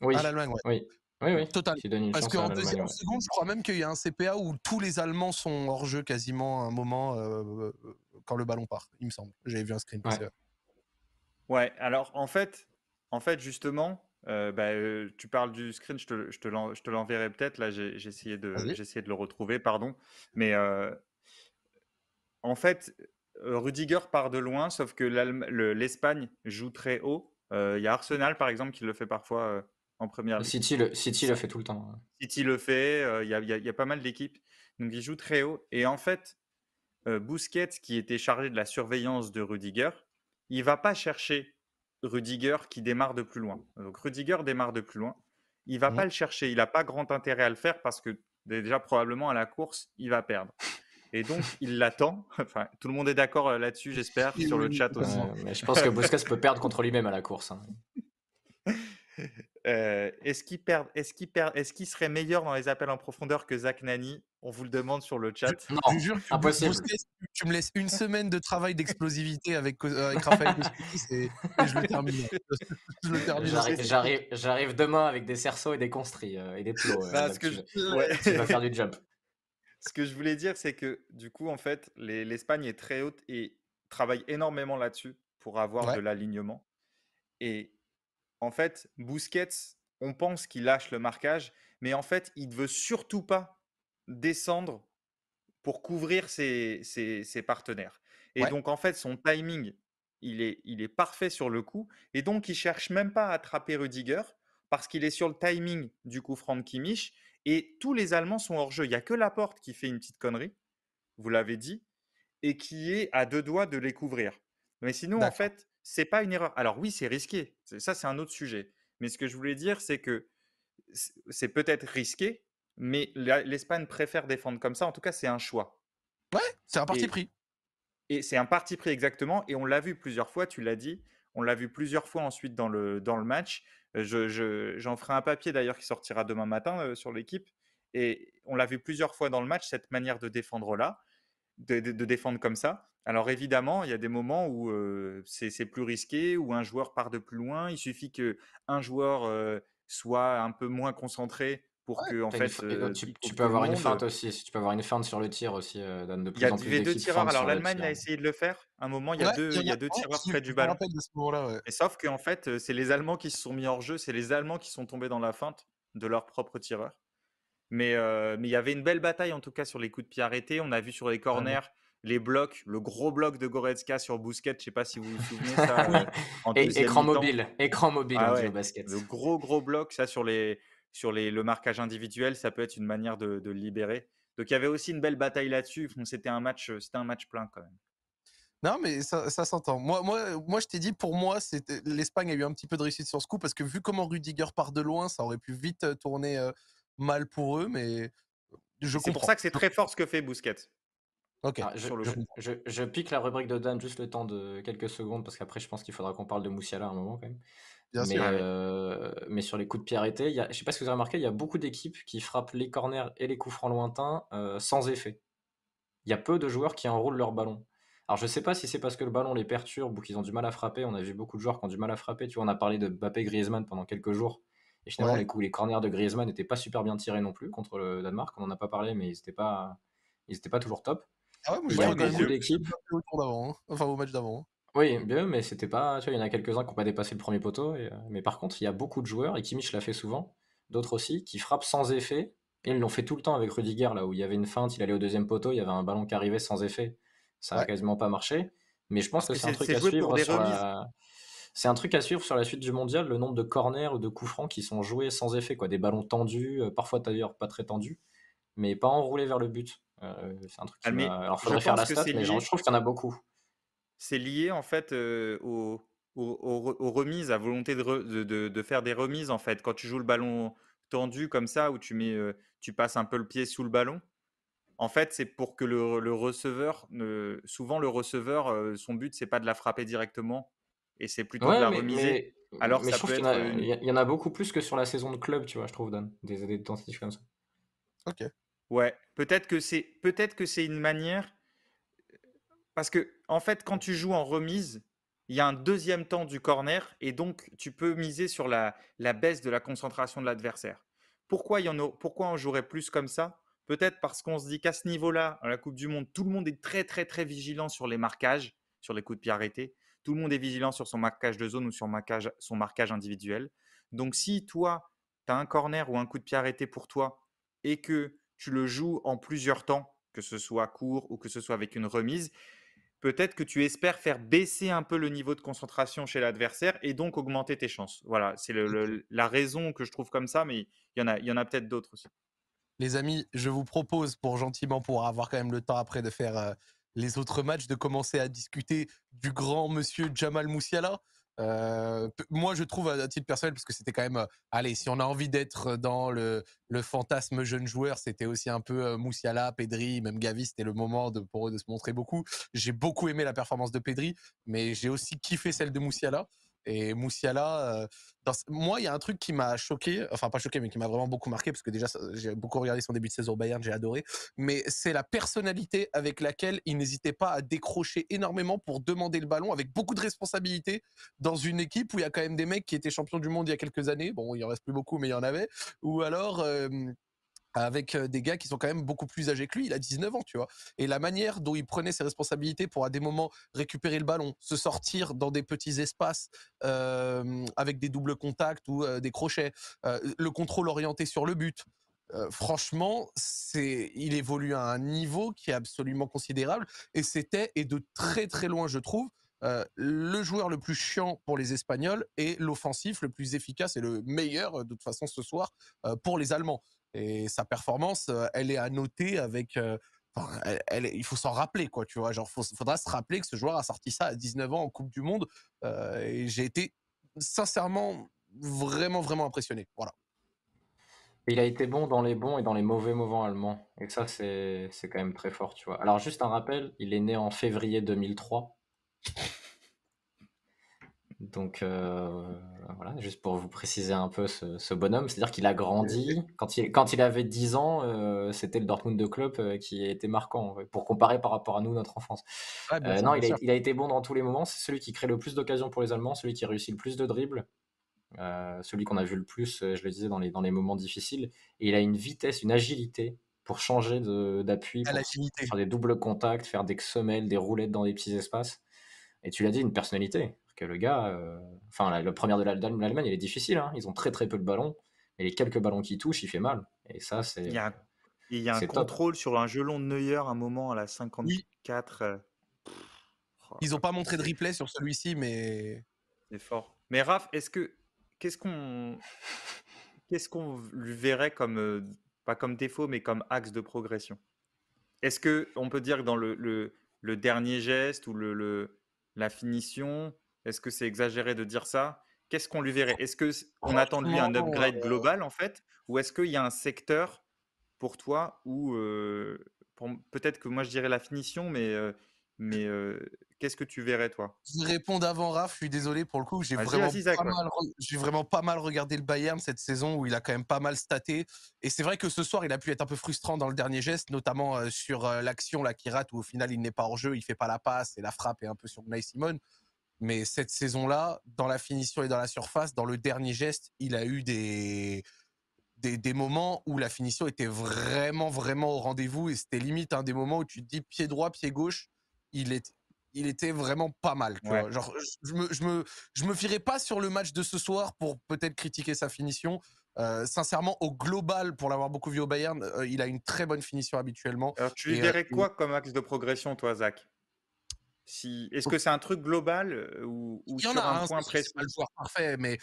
Oui. À l'Allemagne, oui. Oui, oui. Total. Parce qu'en deuxième seconde, je crois même qu'il y a un CPA où tous les Allemands sont hors jeu quasiment à un moment euh, euh, quand le ballon part, il me semble. J'avais vu un screen. Ouais. ouais, alors en fait, en fait, justement, euh, bah, tu parles du screen, je te, je te l'enverrai peut-être. Là, j'ai essayé, de, essayé de le retrouver, pardon. Mais en fait, Rudiger part de loin, sauf que l'Espagne joue très haut. Il y a Arsenal, par exemple, qui le fait parfois en première City le, City le fait tout le temps. City le fait, il y, a, y, a, pas mal d'équipes. Donc, il joue très haut. Et en fait, Busquets, qui était chargé de la surveillance de Rudiger, il va pas chercher Rudiger qui démarre de plus loin. Donc Rudiger démarre de plus loin. Il va mmh. pas le chercher. Il n'a pas grand intérêt à le faire parce que déjà probablement à la course, il va perdre. Et donc, il l'attend. Enfin, tout le monde est d'accord euh, là-dessus, j'espère, sur le chat aussi. mais je pense que Busquets peut perdre contre lui-même à la course. Hein. Euh, est-ce qu'il perd, est-ce qu'il perd, est-ce qu'il serait meilleur dans les appels en profondeur que Zach Nani? On vous le demande sur le chat. Non, je jure, impossible. tu me laisses une semaine de travail d'explosivité avec, euh, avec Raphaël et, et, je le termine. J'arrive, j'arrive, demain avec des cerceaux et des construits et des plots. Parce que je... ouais. tu vas faire du jump. Ce que je voulais dire, c'est que du coup, en fait, l'Espagne est très haute et travaille énormément là-dessus pour avoir de l'alignement. Et en fait, Busquets, on pense qu'il lâche le marquage, mais en fait, il ne veut surtout pas descendre pour couvrir ses, partenaires. Et donc, en fait, son timing, il est, il est parfait sur le coup. Et donc, il cherche même pas à attraper Rudiger parce qu'il est sur le timing du coup franc de Kimmich et tous les Allemands sont hors jeu. Il n'y a que Laporte qui fait une petite connerie, vous l'avez dit, et qui est à deux doigts de les couvrir. Mais sinon, en fait, c'est pas une erreur. Alors oui, c'est risqué. Ça, c'est un autre sujet. Mais ce que je voulais dire, c'est que c'est peut-être risqué, mais l'Espagne préfère défendre comme ça. En tout cas, c'est un choix. Ouais, c'est un parti pris. Et c'est un parti pris exactement. Et on l'a vu plusieurs fois, tu l'as dit. On l'a vu plusieurs fois ensuite dans le, dans le match. Je, j'en ferai un papier d'ailleurs qui sortira demain matin sur l'équipe. Et on l'a vu plusieurs fois dans le match, cette manière de défendre là, de, défendre comme ça. Alors évidemment, il y a des moments où c'est, plus risqué, où un joueur part de plus loin. Il suffit qu'un joueur soit un peu moins concentré pour que en fait tu, peux avoir une feinte aussi tu peux avoir une feinte sur le tir aussi de il y a deux tireurs. alors l'Allemagne a essayé de le faire. Un moment il y a deux il y a deux tireurs près du ballon. et sauf qu'en fait c'est les Allemands qui se sont mis hors jeu c'est les Allemands qui sont tombés dans la feinte de leur propre tireur. Mais mais il y avait une belle bataille en tout cas sur les coups de pied arrêtés. On a vu sur les corners les blocs, le gros bloc de Goretzka sur Bousquet, je sais pas si vous vous souvenez ça. écran mobile, écran mobile ah au basket. Le gros gros bloc, ça sur les sur le marquage individuel, ça peut être une manière de, le libérer. Donc il y avait aussi une belle bataille là-dessus. C'était un match, c'était un match plein quand même. Non, mais ça, s'entend. Moi, moi, moi, je t'ai dit, pour moi, l'Espagne a eu un petit peu de réussite sur ce coup parce que vu comment Rudiger part de loin, ça aurait pu vite euh, tourner euh, mal pour eux. Mais je C'est pour ça que c'est très fort ce que fait Bousquet. Ok. Ah, je, pique la rubrique de Dan juste le temps de quelques secondes parce qu'après, je pense qu'il faudra qu'on parle de Moussiala à un moment quand même mais, euh, mais sur les coups de pied arrêtés, je ne sais pas si vous avez remarqué, il y a beaucoup d'équipes qui frappent les corners et les coups francs lointains euh, sans effet. Il y a peu de joueurs qui enroulent leur ballon. Alors je ne sais pas si c'est parce que le ballon les perturbe ou qu'ils ont du mal à frapper. On a vu beaucoup de joueurs qui ont du mal à frapper. Tu vois, on a parlé de Mbappé Griezmann pendant quelques jours. Et finalement, les, coups, les corners de Griezmann n'étaient pas super bien tirés non plus contre le Danemark. On n'en a pas parlé, mais ils n'étaient pas, ils pas toujours top. Ah ouais, moi, il y a beaucoup d'équipes. Hein. Enfin, au match d'avant. Hein. Oui, bien, mais c'était pas. Tu vois, il y en a quelques-uns qui n'ont pas dépassé le premier poteau. Et, euh, mais par contre, il y a beaucoup de joueurs, et Kimmich l'a fait souvent, d'autres aussi, qui frappent sans effet. Et ils l'ont fait tout le temps avec Rudiger, là où il y avait une feinte, il allait au deuxième poteau, il y avait un ballon qui arrivait sans effet. Ça n'a quasiment pas marché. Mais je pense que, c'est un truc à suivre sur la... C'est un truc à suivre sur la suite du mondial, le nombre de corners ou de coups francs qui sont joués sans effet, quoi. Des ballons tendus, euh, parfois d'ailleurs pas très tendus, mais pas enroulés vers le but. Euh, c'est un truc qui ah, Alors faudrait faire la stat, mais je trouve qu'il y en a beaucoup c'est lié en fait aux, remises, à volonté de, faire des remises en fait. Quand tu joues le ballon tendu comme ça, où tu mets, tu passes un peu le pied sous le ballon. En fait, c'est pour que le, receveur, souvent le receveur, son but c'est pas de la frapper directement, et c'est plutôt de la remiser. Alors ça peut être il y, en a beaucoup plus que sur la saison de club, tu vois, je trouve, Dan, des, des tentatives comme ça. Ok. Ouais, peut-être que c'est peut-être que c'est une manière parce que, en fait, quand tu joues en remise, il y a un deuxième temps du corner et donc tu peux miser sur la, baisse de la concentration de l'adversaire. Pourquoi, y en pourquoi on jouerait plus comme ça? Peut-être parce qu'on se dit qu'à ce niveau-là, à la Coupe du Monde, tout le monde est très très très vigilant sur les marquages, sur les coups de pied arrêtés. Tout le monde est vigilant sur son marquage de zone ou sur son marquage individuel. Donc si toi, tu as un corner ou un coup de pied arrêté pour toi et que tu le joues en plusieurs temps, que ce soit court ou que ce soit avec une remise, peut-être que tu espères faire baisser un peu le niveau de concentration chez l'adversaire et donc augmenter tes chances. Voilà, c'est la raison que je trouve comme ça, mais il y en a, y en a peut-être d'autres aussi. Les amis, je vous propose pour gentiment, pour avoir quand même le temps après de faire euh, les autres matchs, de commencer à discuter du grand monsieur Jamal Moussiala. Moi, je trouve à titre personnel, parce que c'était quand même, allez, si on a envie d'être dans le, fantasme jeune joueur, c'était aussi un peu Moussiala, Pedri, même Gavi, c'était le moment de, pour eux de se montrer beaucoup. J'ai beaucoup aimé la performance de Pedri, mais j'ai aussi kiffé celle de Moussiala. Et Moussiala, euh, moi, il y a un truc qui m'a choqué, enfin pas choqué, mais qui m'a vraiment beaucoup marqué, parce que déjà, j'ai beaucoup regardé son début de saison au Bayern, j'ai adoré, mais c'est la personnalité avec laquelle il n'hésitait pas à décrocher énormément pour demander le ballon, avec beaucoup de responsabilités, dans une équipe où il y a quand même des mecs qui étaient champions du monde il y a quelques années, bon, il en reste plus beaucoup, mais il y en avait, ou alors avec des gars qui sont quand même beaucoup plus âgés que lui. Il a 19 ans, tu vois. Et la manière dont il prenait ses responsabilités pour à des moments récupérer le ballon, se sortir dans des petits espaces avec des doubles contacts ou des crochets, le contrôle orienté sur le but. franchement, il évolue à un niveau qui est absolument considérable et c'était et de très très loin, je trouve, le joueur le plus chiant pour les Espagnols et l'offensif le plus efficace et le meilleur de toute façon ce soir pour les Allemands. Et sa performance, elle est à noter avec. elle, il faut s'en rappeler, quoi, tu vois. Genre, il faudra se rappeler que ce joueur a sorti ça à 19 ans en Coupe du Monde. et j'ai été sincèrement vraiment, vraiment impressionné. Voilà. Il a été bon dans les bons et dans les mauvais moments allemands. Et ça, c'est quand même très fort, tu vois. Alors, juste un rappel, il est né en février 2003. Donc euh, voilà, juste pour vous préciser un peu ce, bonhomme, c'est-à-dire qu'il a grandi. Quand il, quand il avait 10 ans, euh, c'était le Dortmund de club euh, qui était marquant, pour comparer par rapport à nous, notre enfance. non, il a, il a, été bon dans tous les moments. C'est celui qui crée le plus d'occasions pour les Allemands, celui qui réussit le plus de dribbles, celui qu'on a vu le plus, je le disais, dans les, dans les moments difficiles. Et il a une vitesse, une agilité pour changer d'appui, pour faire des doubles contacts, faire des semelles, des roulettes dans des petits espaces. Et tu l'as dit, une personnalité que le gars, euh, enfin, le premier de l'Allemagne, il est difficile. Hein. Ils ont très très peu de ballons, et les quelques ballons qui touchent, il fait mal. Et ça, c'est. Il y a, il y a un contrôle sur un gelon de Neuer à un moment à la 54. Euh, Ils n'ont pas montré de replay sur celui-ci, mais. C'est fort. Mais Raph, est-ce que. Qu'est-ce qu'on. Qu'est-ce qu'on lui verrait comme. Euh, pas comme défaut, mais comme axe de progression? Est-ce que on peut dire que dans le, le, le dernier geste ou le, le la finition, est-ce que c'est exagéré de dire ça? Qu'est-ce qu'on lui verrait? Est-ce qu'on attend de lui un upgrade euh global en fait? Ou est-ce qu'il y a un secteur pour toi où peut-être que moi je dirais la finition, mais, mais qu'est-ce que tu verrais toi? Je réponds d'avant Raph, je suis désolé pour le coup, j'ai vraiment, pas mal, vraiment pas mal regardé le Bayern cette saison où il a quand même pas mal staté. Et c'est vrai que ce soir il a pu être un peu frustrant dans le dernier geste, notamment sur l'action là qui rate où au final il n'est pas hors jeu, il fait pas la passe et la frappe est un peu sur Gnei Simon. Mais cette saison-là, dans la finition et dans la surface, dans le dernier geste, il a eu des, des, moments où la finition était vraiment, vraiment au rendez-vous. Et c'était limite un des moments où tu te dis pied droit, pied gauche, il, est, il était vraiment pas mal. Genre, je me, je, me, je me fierais pas sur le match de ce soir pour peut-être critiquer sa finition. Euh, sincèrement, au global, pour l'avoir beaucoup vu au Bayern, euh, il a une très bonne finition habituellement. Alors, tu lui verrais euh, quoi comme axe de progression, toi, Zach? Est-ce que c'est un truc global ou, ou sur un, point précis? pas le joueur parfait, mais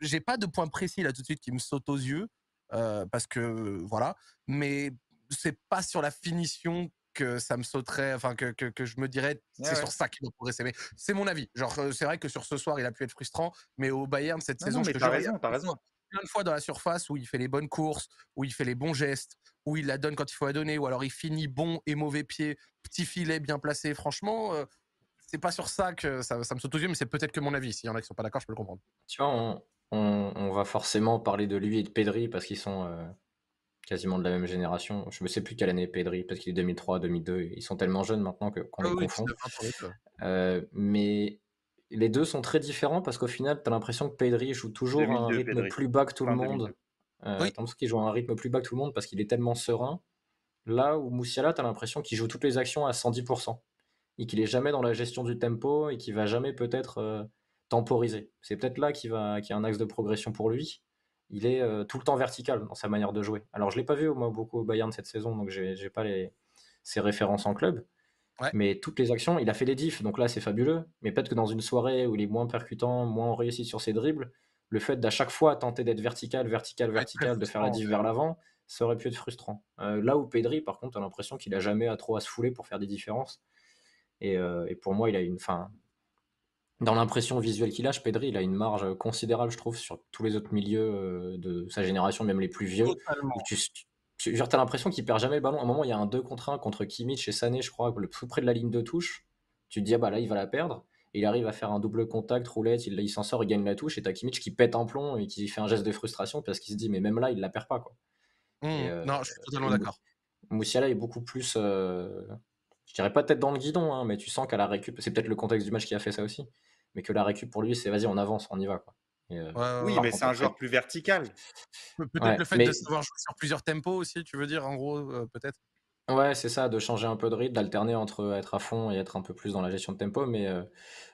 j'ai pas de point précis là tout de suite qui me saute aux yeux parce que voilà, mais c'est pas sur la finition que ça me sauterait, enfin que, que, je me dirais c'est sur ça qu'il doit progresser. Mais c'est mon avis. Genre c'est vrai que sur ce soir il a pu être frustrant, mais au Bayern cette saison, non, mais t'as raison, t'as raison plein de fois dans la surface où il fait les bonnes courses, où il fait les bons gestes, où il la donne quand il faut la donner, ou alors il finit bon et mauvais pied, petit filet bien placé. Franchement, euh, c'est pas sur ça que ça, me saute aux yeux, mais c'est peut-être que mon avis. S'il y en a qui sont pas d'accord, je peux le comprendre. Tu vois, on, va forcément parler de lui et de Pedri parce qu'ils sont euh, quasiment de la même génération. Je ne sais plus quelle année Pedri, parce qu'il est 2003, 2002. Ils sont tellement jeunes maintenant qu'on les confond. Euh, mais les deux sont très différents parce qu'au final, tu as l'impression que Pedri joue toujours à un rythme plus bas que tout le monde. Euh, Tandis qu'il joue à un rythme plus bas que tout le monde parce qu'il est tellement serein. Là où Moussiala, tu as l'impression qu'il joue toutes les actions à 110%. Et qu'il est jamais dans la gestion du tempo et qu'il va jamais peut-être euh, temporiser. C'est peut-être là qu'il va qu'il y a un axe de progression pour lui. Il est euh, tout le temps vertical dans sa manière de jouer. Alors je l'ai pas vu moi beaucoup au Bayern cette saison, donc j'ai pas les, ses références en club. Mais toutes les actions, il a fait des diffs, donc là c'est fabuleux. Mais peut-être que dans une soirée où il est moins percutant, moins réussi sur ses dribbles, le fait d'à chaque fois tenter d'être vertical, vertical, vertical, de faire la diff vers l'avant, ça aurait pu être frustrant. Euh, là où Pedri, par contre, a l'impression qu'il a jamais à trop à se fouler pour faire des différences. Et, euh, pour moi, il a une, fin, dans l'impression visuelle qu'il a, Pedri, il a une marge considérable, je trouve, sur tous les autres milieux de sa génération, même les plus vieux. tu, tu as l'impression qu'il perd jamais le ballon. À un moment, il y a un 2 contre 1 contre Kimmich et Sané, je crois, le plus près de la ligne de touche. Tu te dis, ah bah là, il va la perdre. Et il arrive à faire un double contact, roulette, il, il s'en sort, il gagne la touche. Et t'as Kimmich qui pète un plomb et qui fait un geste de frustration parce qu'il se dit, mais même là, il la perd pas. Quoi. Mmh. Euh, non, je suis totalement d'accord. Moussiala est beaucoup plus. Euh, je dirais pas tête dans le guidon, hein, mais tu sens qu'à la récup, c'est peut-être le contexte du match qui a fait ça aussi, mais que la récup pour lui, c'est vas-y, on avance, on y va. Quoi. Euh, oui, mais c'est un joueur plus vertical. Peut-être le fait de savoir jouer sur plusieurs tempos aussi, tu veux dire, en gros, euh, peut-être? Ouais, c'est ça, de changer un peu de rythme, d'alterner entre être à fond et être un peu plus dans la gestion de tempo. Mais euh,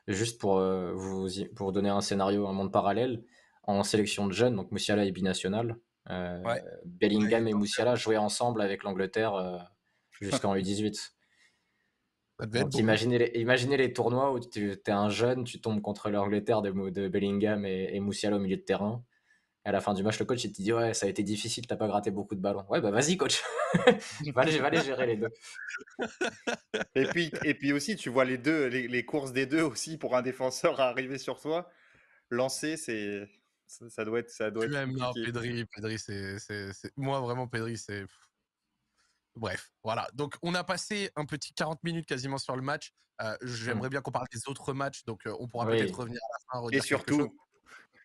juste pour, vous, pour donner un scénario, un monde parallèle, en sélection de jeunes, donc Moussiala est binational. Bellingham et Moussiala jouaient ensemble avec l'Angleterre jusqu'en U18. Imaginez les, imaginez les, tournois où tu es un jeune, tu tombes contre l'Angleterre de, de, Bellingham et, et, Moussiala au milieu de terrain. Et à la fin du match, le coach il te dit Ouais, ça a été difficile, t'as pas gratté beaucoup de ballons. Ouais, bah vas-y, coach. va, aller, va, aller, gérer les deux. et, puis, et puis aussi, tu vois les deux, les, les courses des deux aussi pour un défenseur à arriver sur toi. Lancer, c'est. Ça, doit être. Ça doit être même, non, Pedri, Pedri c'est. Moi, vraiment, Pedri, c'est. Bref, voilà. Donc, on a passé un petit 40 minutes quasiment sur le match. Euh, j'aimerais mmh. bien qu'on parle des autres matchs, donc euh, on pourra peut-être revenir à la fin. Et surtout,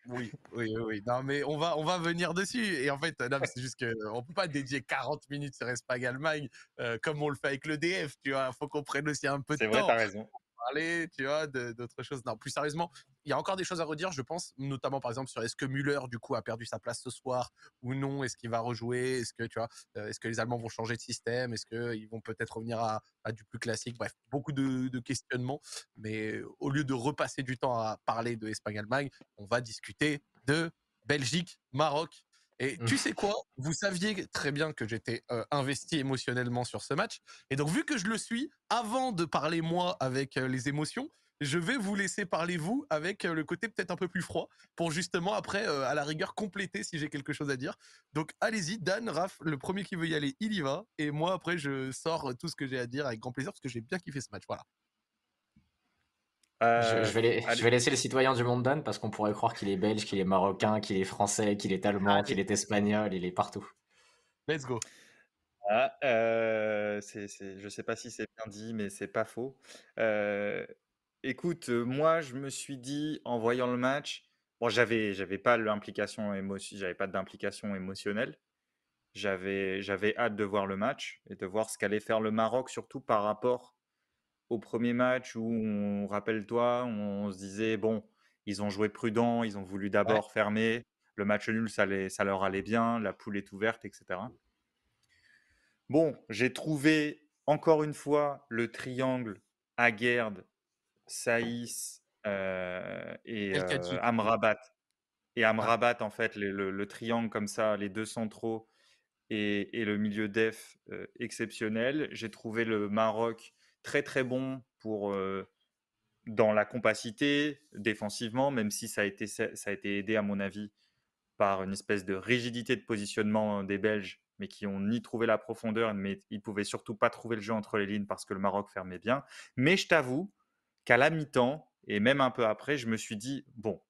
oui, oui, oui. Non, mais on va, on va venir dessus. Et en fait, c'est juste qu'on ne peut pas dédier 40 minutes sur Espagne Allemagne euh, comme on le fait avec le DF. Tu vois, faut qu'on prenne aussi un peu de temps. C'est vrai, t'as raison parler, tu vois, d'autres choses. Non, plus sérieusement, il y a encore des choses à redire, je pense, notamment par exemple sur est-ce que Müller, du coup, a perdu sa place ce soir ou non? Est-ce qu'il va rejouer? Est-ce que, tu vois, euh, est-ce que les Allemands vont changer de système? Est-ce qu'ils vont peut-être revenir à, du plus classique? Bref, beaucoup de, de, questionnements. Mais au lieu de repasser du temps à parler de Espagne-Allemagne, on va discuter de Belgique, Maroc et mmh. tu sais quoi? Vous saviez très bien que j'étais investi émotionnellement sur ce match. Et donc, vu que je le suis, avant de parler moi avec les émotions, je vais vous laisser parler vous avec le côté peut-être un peu plus froid pour justement après, à la rigueur, compléter si j'ai quelque chose à dire. Donc, allez-y, Dan, Raph, le premier qui veut y aller, il y va. Et moi, après, je sors tout ce que j'ai à dire avec grand plaisir parce que j'ai bien kiffé ce match. Voilà. Je, euh, vais je, vais laisser le citoyen du monde Dan parce qu'on pourrait croire qu'il est belge, qu'il est marocain, qu'il est français, qu'il est allemand, qu'il est espagnol, il est partout. Let's go. Ah, euh, je ne sais pas si c'est bien dit, mais c'est pas faux. Euh, écoute, moi, je me suis dit en voyant le match, bon, j'avais, j'avais pas l'implication j'avais pas d'implication émotionnelle. J'avais, j'avais hâte de voir le match et de voir ce qu'allait faire le Maroc, surtout par rapport au premier match où on rappelle-toi, on se disait bon, ils ont joué prudent, ils ont voulu d'abord fermer, le match nul ça, ça leur allait bien, la poule est ouverte, etc. Bon, j'ai trouvé encore une fois le triangle Aguerd, Saïs euh, et euh, Amrabat. Et Amrabat, en fait, le, triangle comme ça, les deux centraux et, le milieu def euh, exceptionnel. J'ai trouvé le Maroc très très bon pour dans la compacité défensivement, même si ça a été ça a été aidé à mon avis par une espèce de rigidité de positionnement des Belges, mais qui ont ni trouvé la profondeur, mais ils pouvaient surtout pas trouver le jeu entre les lignes parce que le Maroc fermait bien. Mais je t'avoue qu'à la mi-temps et même un peu après, je me suis dit bon,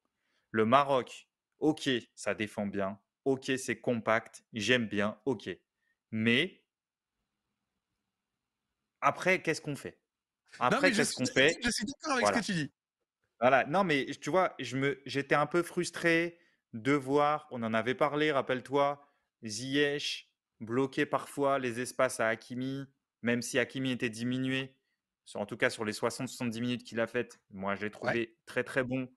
le Maroc, ok, ça défend bien, ok, c'est compact, j'aime bien, ok, mais après, qu'est-ce qu'on fait? Après, qu'est-ce qu'on fait? Je suis d'accord avec ce que tu dis. Voilà, non, mais tu vois, j'étais un peu frustré de voir, on en avait parlé, rappelle-toi, Ziyech bloquer parfois les espaces à Hakimi, même si Hakimi était diminué, en tout cas sur les 60-70 minutes qu'il a faites. Moi, je l'ai trouvé très très bon,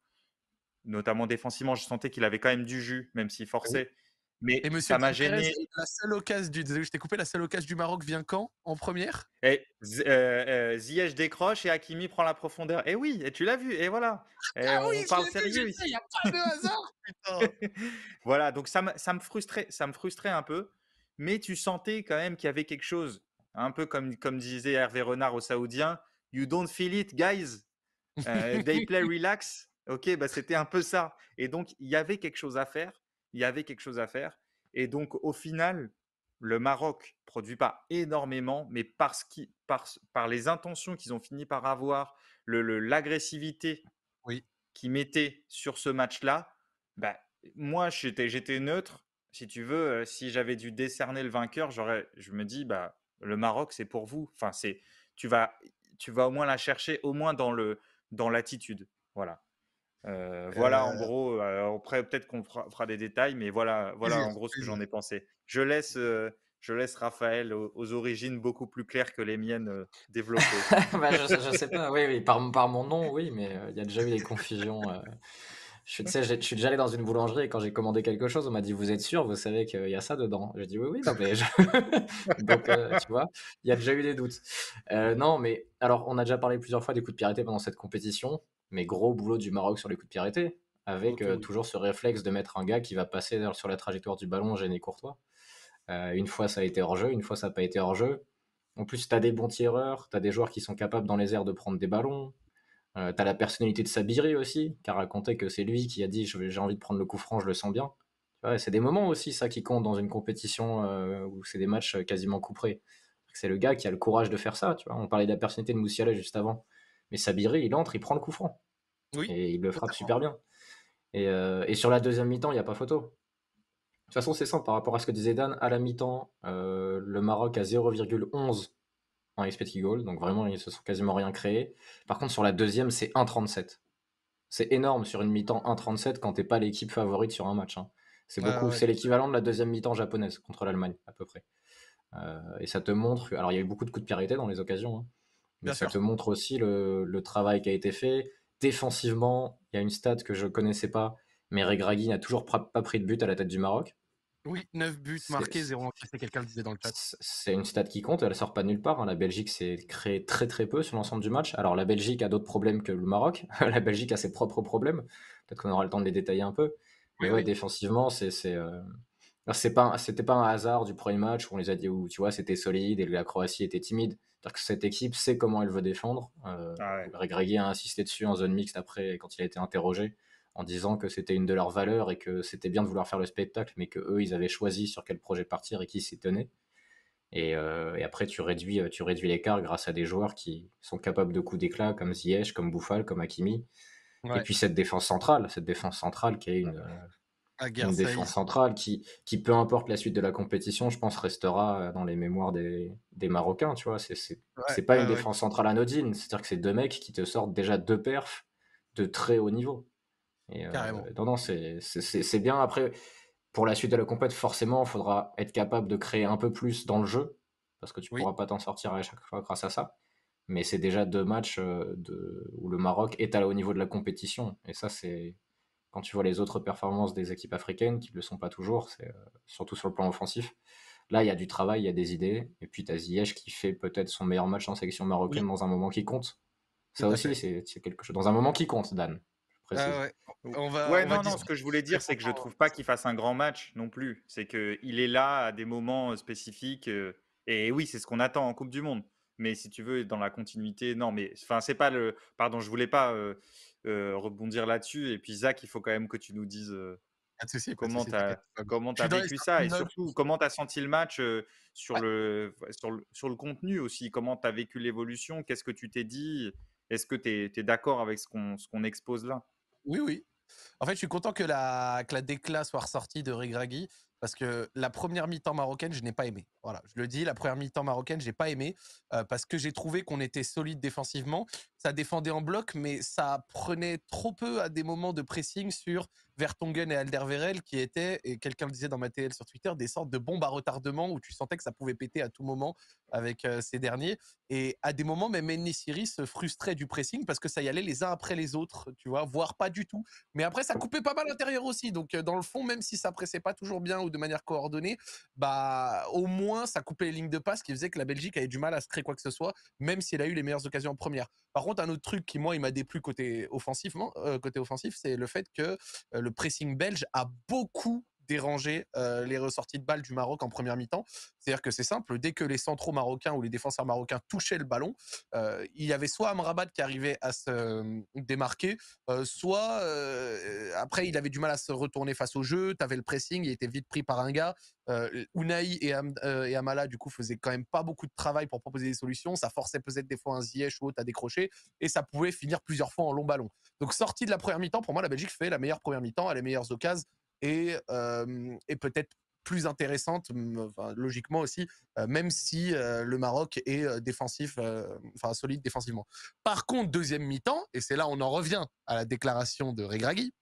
notamment défensivement. Je sentais qu'il avait quand même du jus, même s'il forçait. Mais et ça m'a gêné. La seule occasion du, désolé, je t'ai coupé. La seule occasion du Maroc vient quand? En première? Et, euh, euh, Ziyech décroche et Hakimi prend la profondeur. Et oui, et tu l'as vu. Et voilà. ah on oui, parle sérieux ici. Il n'y a pas de hasard. voilà, donc ça me, ça me frustrait, ça me frustrait un peu. Mais tu sentais quand même qu'il y avait quelque chose, un peu comme comme disait Hervé Renard aux Saoudiens. You don't feel it, guys. Euh, they play relax. Ok, bah c'était un peu ça. Et donc il y avait quelque chose à faire il y avait quelque chose à faire. Et donc, au final, le Maroc produit pas énormément, mais parce par, par les intentions qu'ils ont fini par avoir, l'agressivité qui mettaient sur ce match-là, bah, moi, j'étais neutre. Si tu veux, si j'avais dû décerner le vainqueur, j'aurais, je me dis, bah, le Maroc, c'est pour vous. Enfin, c'est, tu vas, tu vas au moins la chercher, au moins dans le, dans l'attitude. Voilà. voilà, en gros, après peut-être qu'on fera, des détails, mais voilà, voilà en gros ce que j'en ai pensé. Je laisse, je laisse Raphaël aux, origines beaucoup plus claires que les miennes développer. bah, je, je, sais pas, oui, oui par, par, mon nom, oui, mais il y a déjà eu des confusions. Je, je, suis déjà allé dans une boulangerie et quand j'ai commandé quelque chose, on m'a dit Vous êtes sûr? Vous savez qu'il y a ça dedans? J'ai dit Oui, oui, non, mais. Donc, tu vois, il y a déjà eu des doutes. non, mais alors, on a déjà parlé plusieurs fois des coups de piraterie pendant cette compétition, mais gros boulot du Maroc sur les coups de piraterie, avec toujours ce réflexe de mettre un gars qui va passer sur la trajectoire du ballon gêner Courtois. Euh, une fois, ça a été hors-jeu, une fois, ça n'a pas été hors-jeu. En plus, tu as des bons tireurs, tu as des joueurs qui sont capables dans les airs de prendre des ballons. Euh, tu as la personnalité de Sabiri aussi, qui a raconté que c'est lui qui a dit j'ai envie de prendre le coup franc, je le sens bien. c'est des moments aussi, ça, qui compte dans une compétition euh, où c'est des matchs quasiment couperés. C'est le gars qui a le courage de faire ça. Tu vois. On parlait de la personnalité de Moussiala juste avant. Mais Sabiri, il entre, il prend le coup franc. et il le frappe super bien. Et, et sur la deuxième mi-temps, il n'y a pas photo. De toute façon, c'est simple par rapport à ce que disait Dan. À la mi-temps, euh, le Maroc a 0,11 en expected goal, donc vraiment, ils se sont quasiment rien créé. Par contre, sur la deuxième, c'est 1,37. C'est énorme sur une mi-temps 1,37 quand t'es pas l'équipe favorite sur un match. Hein. C'est beaucoup, c'est l'équivalent de la deuxième mi-temps japonaise contre l'Allemagne, à peu près. Euh, et ça te montre, alors il y a eu beaucoup de coups de pied dans les occasions, hein. mais ça te montre aussi le, le, travail qui a été fait. Défensivement, il y a une stat que je connaissais pas, mais Regragui n'a toujours pas pris de but à la tête du Maroc. Oui, 9 buts marqués, 0 encaissés, quelqu'un le disait dans le chat. C'est une stat qui compte, elle sort pas nulle part. Hein. La Belgique s'est créée très très peu sur l'ensemble du match. Alors la Belgique a d'autres problèmes que le Maroc. la Belgique a ses propres problèmes. Peut-être qu'on aura le temps de les détailler un peu. Mais ouais, défensivement, c'est c'est euh, pas c'était pas un hasard du premier match où on les a dit où tu vois c'était solide et la Croatie était timide. C'est-à-dire que cette équipe sait comment elle veut défendre. Euh, ah a insisté dessus en zone mixte après quand il a été interrogé en disant que c'était une de leurs valeurs et que c'était bien de vouloir faire le spectacle, mais que eux ils avaient choisi sur quel projet partir et qui s'y tenait. Et, euh, et, après, tu réduis, tu réduis l'écart grâce à des joueurs qui sont capables de coups d'éclat, comme Ziyech, comme Bouffal, comme Hakimi. Et puis cette défense centrale, cette défense centrale qui est une, une défense centrale qui, qui, peu importe la suite de la compétition, je pense, restera dans les mémoires des, des Marocains. Tu vois, c'est c'est pas une défense centrale anodine. C'est-à-dire que c'est deux mecs qui te sortent déjà deux perfs de très haut niveau. Et, Carrément. non, non, c'est bien. Après, pour la suite de la compète, forcément, il faudra être capable de créer un peu plus dans le jeu, parce que tu ne pourras pas t'en sortir à chaque fois grâce à ça. Mais c'est déjà deux matchs de, où le Maroc est à haut niveau de la compétition. Et ça, c'est quand tu vois les autres performances des équipes africaines, qui ne le sont pas toujours, c'est surtout sur le plan offensif. Là, il y a du travail, il y a des idées. Et puis, tu as Ziyech qui fait peut-être son meilleur match en sélection marocaine dans un moment qui compte. Ça aussi, c'est quelque chose. Dans un moment qui compte, Dan. Ah ouais. On va, ouais, non, non, ce que je voulais dire, c'est que je trouve pas qu'il fasse un grand match non plus. C'est qu'il est là à des moments spécifiques. et oui, c'est ce qu'on attend en Coupe du Monde. Mais si tu veux, dans la continuité, non, mais enfin, c'est pas le. Pardon, je voulais pas rebondir là-dessus. Et puis, Zach, il faut quand même que tu nous dises comment tu as, comment as vécu ça et surtout comment tu as senti le match sur, le, sur, le, sur le contenu aussi? Comment tu as vécu l'évolution? Qu'est-ce que tu t'es dit? Est-ce que tu es, d'accord avec ce qu'on expose là? Oui, oui. En fait, je suis content que la, que la décla soit ressortie de Regragui parce que la première mi-temps marocaine, je n'ai pas aimé. Voilà, je le dis, la première mi-temps marocaine, j'ai pas aimé euh, parce que j'ai trouvé qu'on était solide défensivement. Ça défendait en bloc, mais ça prenait trop peu à des moments de pressing sur Vertonghen et Alderweireld qui étaient, et quelqu'un le disait dans ma TL sur Twitter, des sortes de bombes à retardement où tu sentais que ça pouvait péter à tout moment avec euh, ces derniers. Et à des moments, même Enni Siri se frustrait du pressing parce que ça y allait les uns après les autres, tu vois, voire pas du tout. Mais après, ça coupait pas mal l'intérieur aussi. Donc, euh, dans le fond, même si ça pressait pas toujours bien ou de manière coordonnée, bah, au moins, ça coupait les lignes de passe qui faisait que la Belgique avait du mal à se créer quoi que ce soit, même si elle a eu les meilleures occasions en première. Par un autre truc qui, moi, il m'a déplu côté, offensivement, euh, côté offensif, c'est le fait que le pressing belge a beaucoup déranger les ressorties de balles du Maroc en première mi-temps. C'est-à-dire que c'est simple, dès que les centraux marocains ou les défenseurs marocains touchaient le ballon, il y avait soit Amrabat qui arrivait à se démarquer, soit après il avait du mal à se retourner face au jeu, tu avais le pressing, il était vite pris par un gars. Unai et, Amala du coup faisaient quand même pas beaucoup de travail pour proposer des solutions, ça forçait peut-être des fois un Ziyech ou autre à décrocher et ça pouvait finir plusieurs fois en long ballon. Donc sortie de la première mi-temps, pour moi la Belgique fait la meilleure première mi-temps, a les meilleures occasions et, peut-être plus intéressante, logiquement aussi, même si le Maroc est défensif, enfin solide défensivement. Par contre, deuxième mi-temps, et c'est là on en revient à la déclaration de Regragui,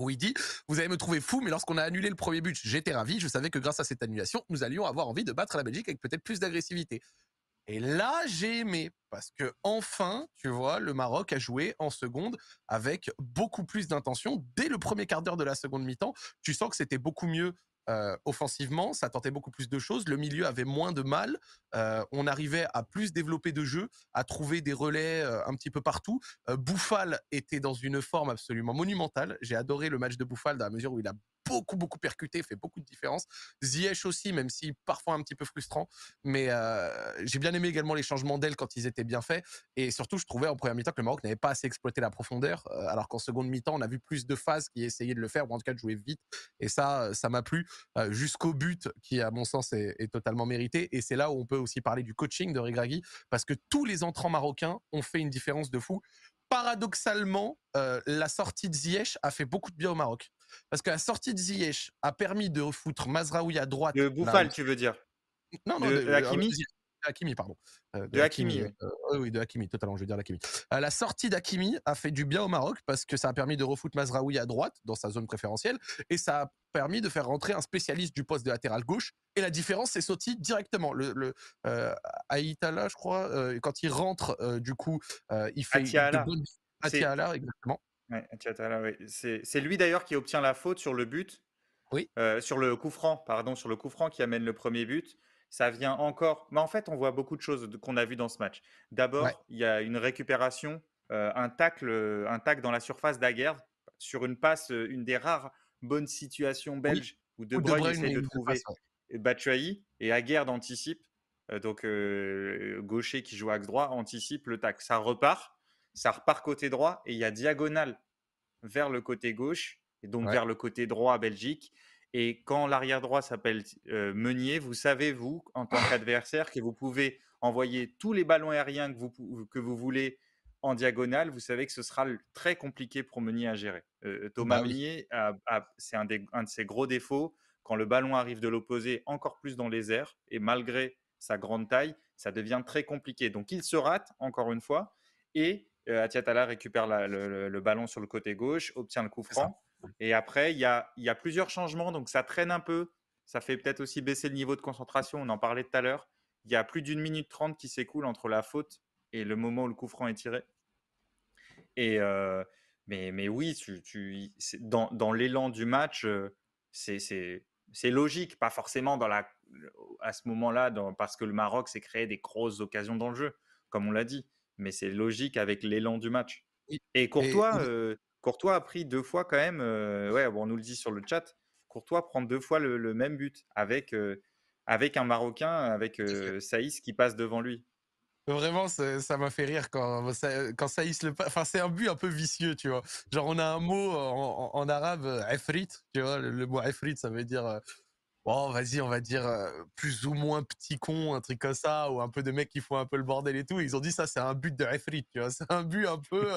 où il dit Vous allez me trouver fou, mais lorsqu'on a annulé le premier but, j'étais ravi. Je savais que grâce à cette annulation, nous allions avoir envie de battre la Belgique avec peut-être plus d'agressivité. Et là, j'ai aimé parce que enfin, tu vois, le Maroc a joué en seconde avec beaucoup plus d'intention. Dès le premier quart d'heure de la seconde mi-temps, tu sens que c'était beaucoup mieux euh, offensivement, ça tentait beaucoup plus de choses. Le milieu avait moins de mal. Euh, on arrivait à plus développer de jeu, à trouver des relais euh, un petit peu partout. Bouffal était dans une forme absolument monumentale. J'ai adoré le match de Bouffal dans la mesure où il a beaucoup, beaucoup percuté, fait beaucoup de différence. Ziyech aussi, même si parfois un petit peu frustrant. Mais euh, j'ai bien aimé également les changements d'aile quand ils étaient bien faits. Et surtout, je trouvais en première mi-temps que le Maroc n'avait pas assez exploité la profondeur, euh, alors qu'en seconde mi-temps, on a vu plus de phases qui essayaient de le faire, ou en tout cas de jouer vite. Et ça, ça m'a plu euh, jusqu'au but qui, à mon sens, est, est totalement mérité. Et c'est là où on peut aussi parler du coaching de Regragui, parce que tous les entrants marocains ont fait une différence de fou paradoxalement, la sortie de Ziyech a fait beaucoup de bien au Maroc. Parce que la sortie de Ziyech a permis de foutre Mazraoui à droite. De Bouffal, tu veux dire? Non, non, de, de, Hakimi Hakimi, pardon. Euh, de, Hakimi. Euh, oui, de Hakimi, totalement, je veux dire d'Hakimi. Euh, la sortie d'Hakimi a fait du bien au Maroc parce que ça a permis de refoutre Mazraoui à droite dans sa zone préférentielle et ça a permis de faire rentrer un spécialiste du poste de latéral gauche. Et la différence, c'est Soti directement. Le, le Aïtala, je crois, quand il rentre, du coup, il fait. Atiala. Atiala, exactement. Ouais, C'est lui d'ailleurs qui obtient la faute sur le but. Oui. sur le coup franc, pardon, sur le coup franc qui amène le premier but ça vient encore. Mais en fait, on voit beaucoup de choses qu'on a vues dans ce match. D'abord, il y a une récupération, euh, un tacle, euh, un tacle dans la surface d'Aguerre sur une passe, euh, une des rares bonnes situations belges où De Bruyne, essaie de trouver Batshuayi et Aguerre anticipe. donc gaucher qui joue axe droit anticipe le tacle. Ça repart, ça repart côté droit et il y a diagonale vers le côté gauche et donc vers le côté droit à Belgique. Et quand l'arrière droit s'appelle Meunier, vous savez, vous, en tant qu'adversaire, que vous pouvez envoyer tous les ballons aériens que vous, que vous voulez en diagonale. Vous savez que ce sera très compliqué pour Meunier à gérer. Thomas bah Meunier, c'est un, un, de ses gros défauts. Quand le ballon arrive de l'opposé, encore plus dans les airs, et malgré sa grande taille, ça devient très compliqué. Donc il se rate, encore une fois, et Atiatala récupère le, le, ballon sur le côté gauche, obtient le coup franc. Et après, il y a, y a, plusieurs changements, donc ça traîne un peu. Ça fait peut-être aussi baisser le niveau de concentration. On en parlait tout à l'heure. Il y a plus d'une minute trente qui s'écoule entre la faute et le moment où le coup franc est tiré. Et euh, mais, mais oui, tu, tu dans, dans l'élan du match, euh, c'est logique, pas forcément dans la, à ce moment-là, parce que le Maroc s'est créé des grosses occasions dans le jeu, comme on l'a dit. Mais c'est logique avec l'élan du match. Et Courtois, euh, Courtois a pris deux fois quand même, euh, ouais, bon, on nous le dit sur le chat, Courtois prend deux fois le, même but avec, euh, avec un Marocain, avec Saïs qui passe devant lui. Vraiment, ça m'a fait rire quand, quand Saïs le Enfin, c'est un but un peu vicieux, tu vois. Genre, on a un mot en, arabe, efrit, tu vois. Le, mot efrit, ça veut dire bon, vas-y, on va dire plus ou moins petit con, un truc comme ça, ou un peu de mecs qui font un peu le bordel et tout. Ils ont dit ça, c'est un but de referee, tu vois. C'est un but un peu,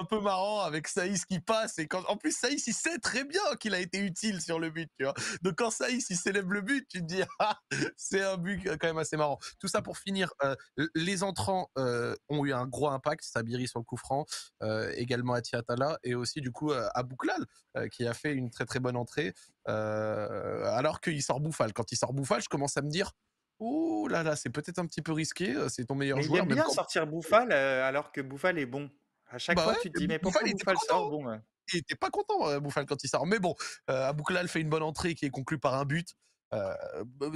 un peu marrant avec Saïs qui passe. Et quand, en plus, Saïs, il sait très bien qu'il a été utile sur le but, tu vois. Donc quand Saïs, il célèbre le but, tu te dis, ah, c'est un but quand même assez marrant. Tout ça pour finir, les entrants ont eu un gros impact. Sabiri sur le coup franc, également Atiatala, et aussi du coup Abouklal, qui a fait une très très bonne entrée. Alors que il sort Bouffal. Quand il sort Bouffal, je commence à me dire Oh là là, c'est peut-être un petit peu risqué, euh, c'est ton meilleur joueur. Il aime bien sortir Bouffal euh, alors que Bouffal est bon. À chaque bah fois, tu te dis, mais pourquoi Bouffal, sort bon Il était pas content, euh, Bouffal, quand il sort. Mais bon, Abouklal fait une bonne entrée qui est conclue par un but.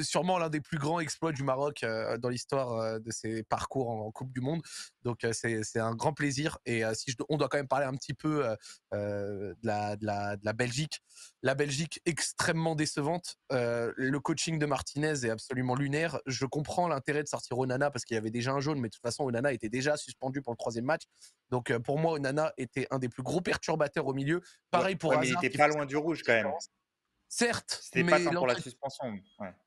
Sûrement l'un des plus grands exploits du Maroc dans l'histoire de ses parcours en, Coupe du Monde. Donc c'est un grand plaisir. Et si on doit quand même parler un petit peu de la, de, la, de, la, Belgique, la Belgique extrêmement décevante. le coaching de Martinez est absolument lunaire. Je comprends l'intérêt de sortir Onana parce qu'il y avait déjà un jaune, mais de toute façon Onana était déjà suspendu pour le troisième match. Donc pour moi Onana était un des plus gros perturbateurs au milieu. Pareil pour ouais, il était pas loin du rouge quand même. Certes, c'était pas tant pour la suspension.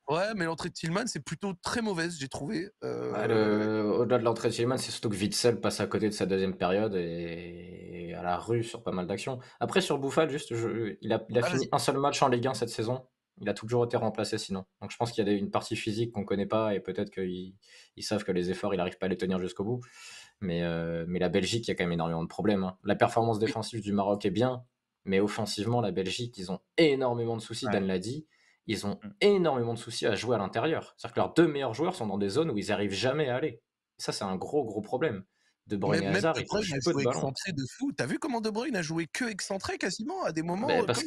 Ouais, mais l'entrée de Tillman, c'est plutôt très mauvaise, j'ai trouvé. Euh, au-delà de l'entrée de Tillman, c'est surtout que Witzel passe à côté de sa deuxième période et à la rue sur pas mal d'actions. Après, sur Bouffal, juste, il a, ah, fini un seul match en Ligue 1 cette saison. Il a toujours été remplacé sinon. Donc je pense qu'il y a une partie physique qu'on connaît pas et peut-être qu'ils savent que les efforts, il n'arrive pas à les tenir jusqu'au bout. Mais, euh, mais la Belgique, il y a quand même énormément de problèmes. Hein. La performance défensive du Maroc est bien, mais offensivement, la Belgique, ils ont énormément de soucis, Dan l'a dit. Ils ont mmh. énormément de soucis à jouer à l'intérieur. C'est-à-dire que leurs deux meilleurs joueurs sont dans des zones où ils n'arrivent jamais à aller. Ça, c'est un gros, gros problème. De Bruyne et Hazard, ils Bruyne a joué excentré de fou. T'as vu comment De Bruyne a joué que excentré quasiment à des moments euh, parce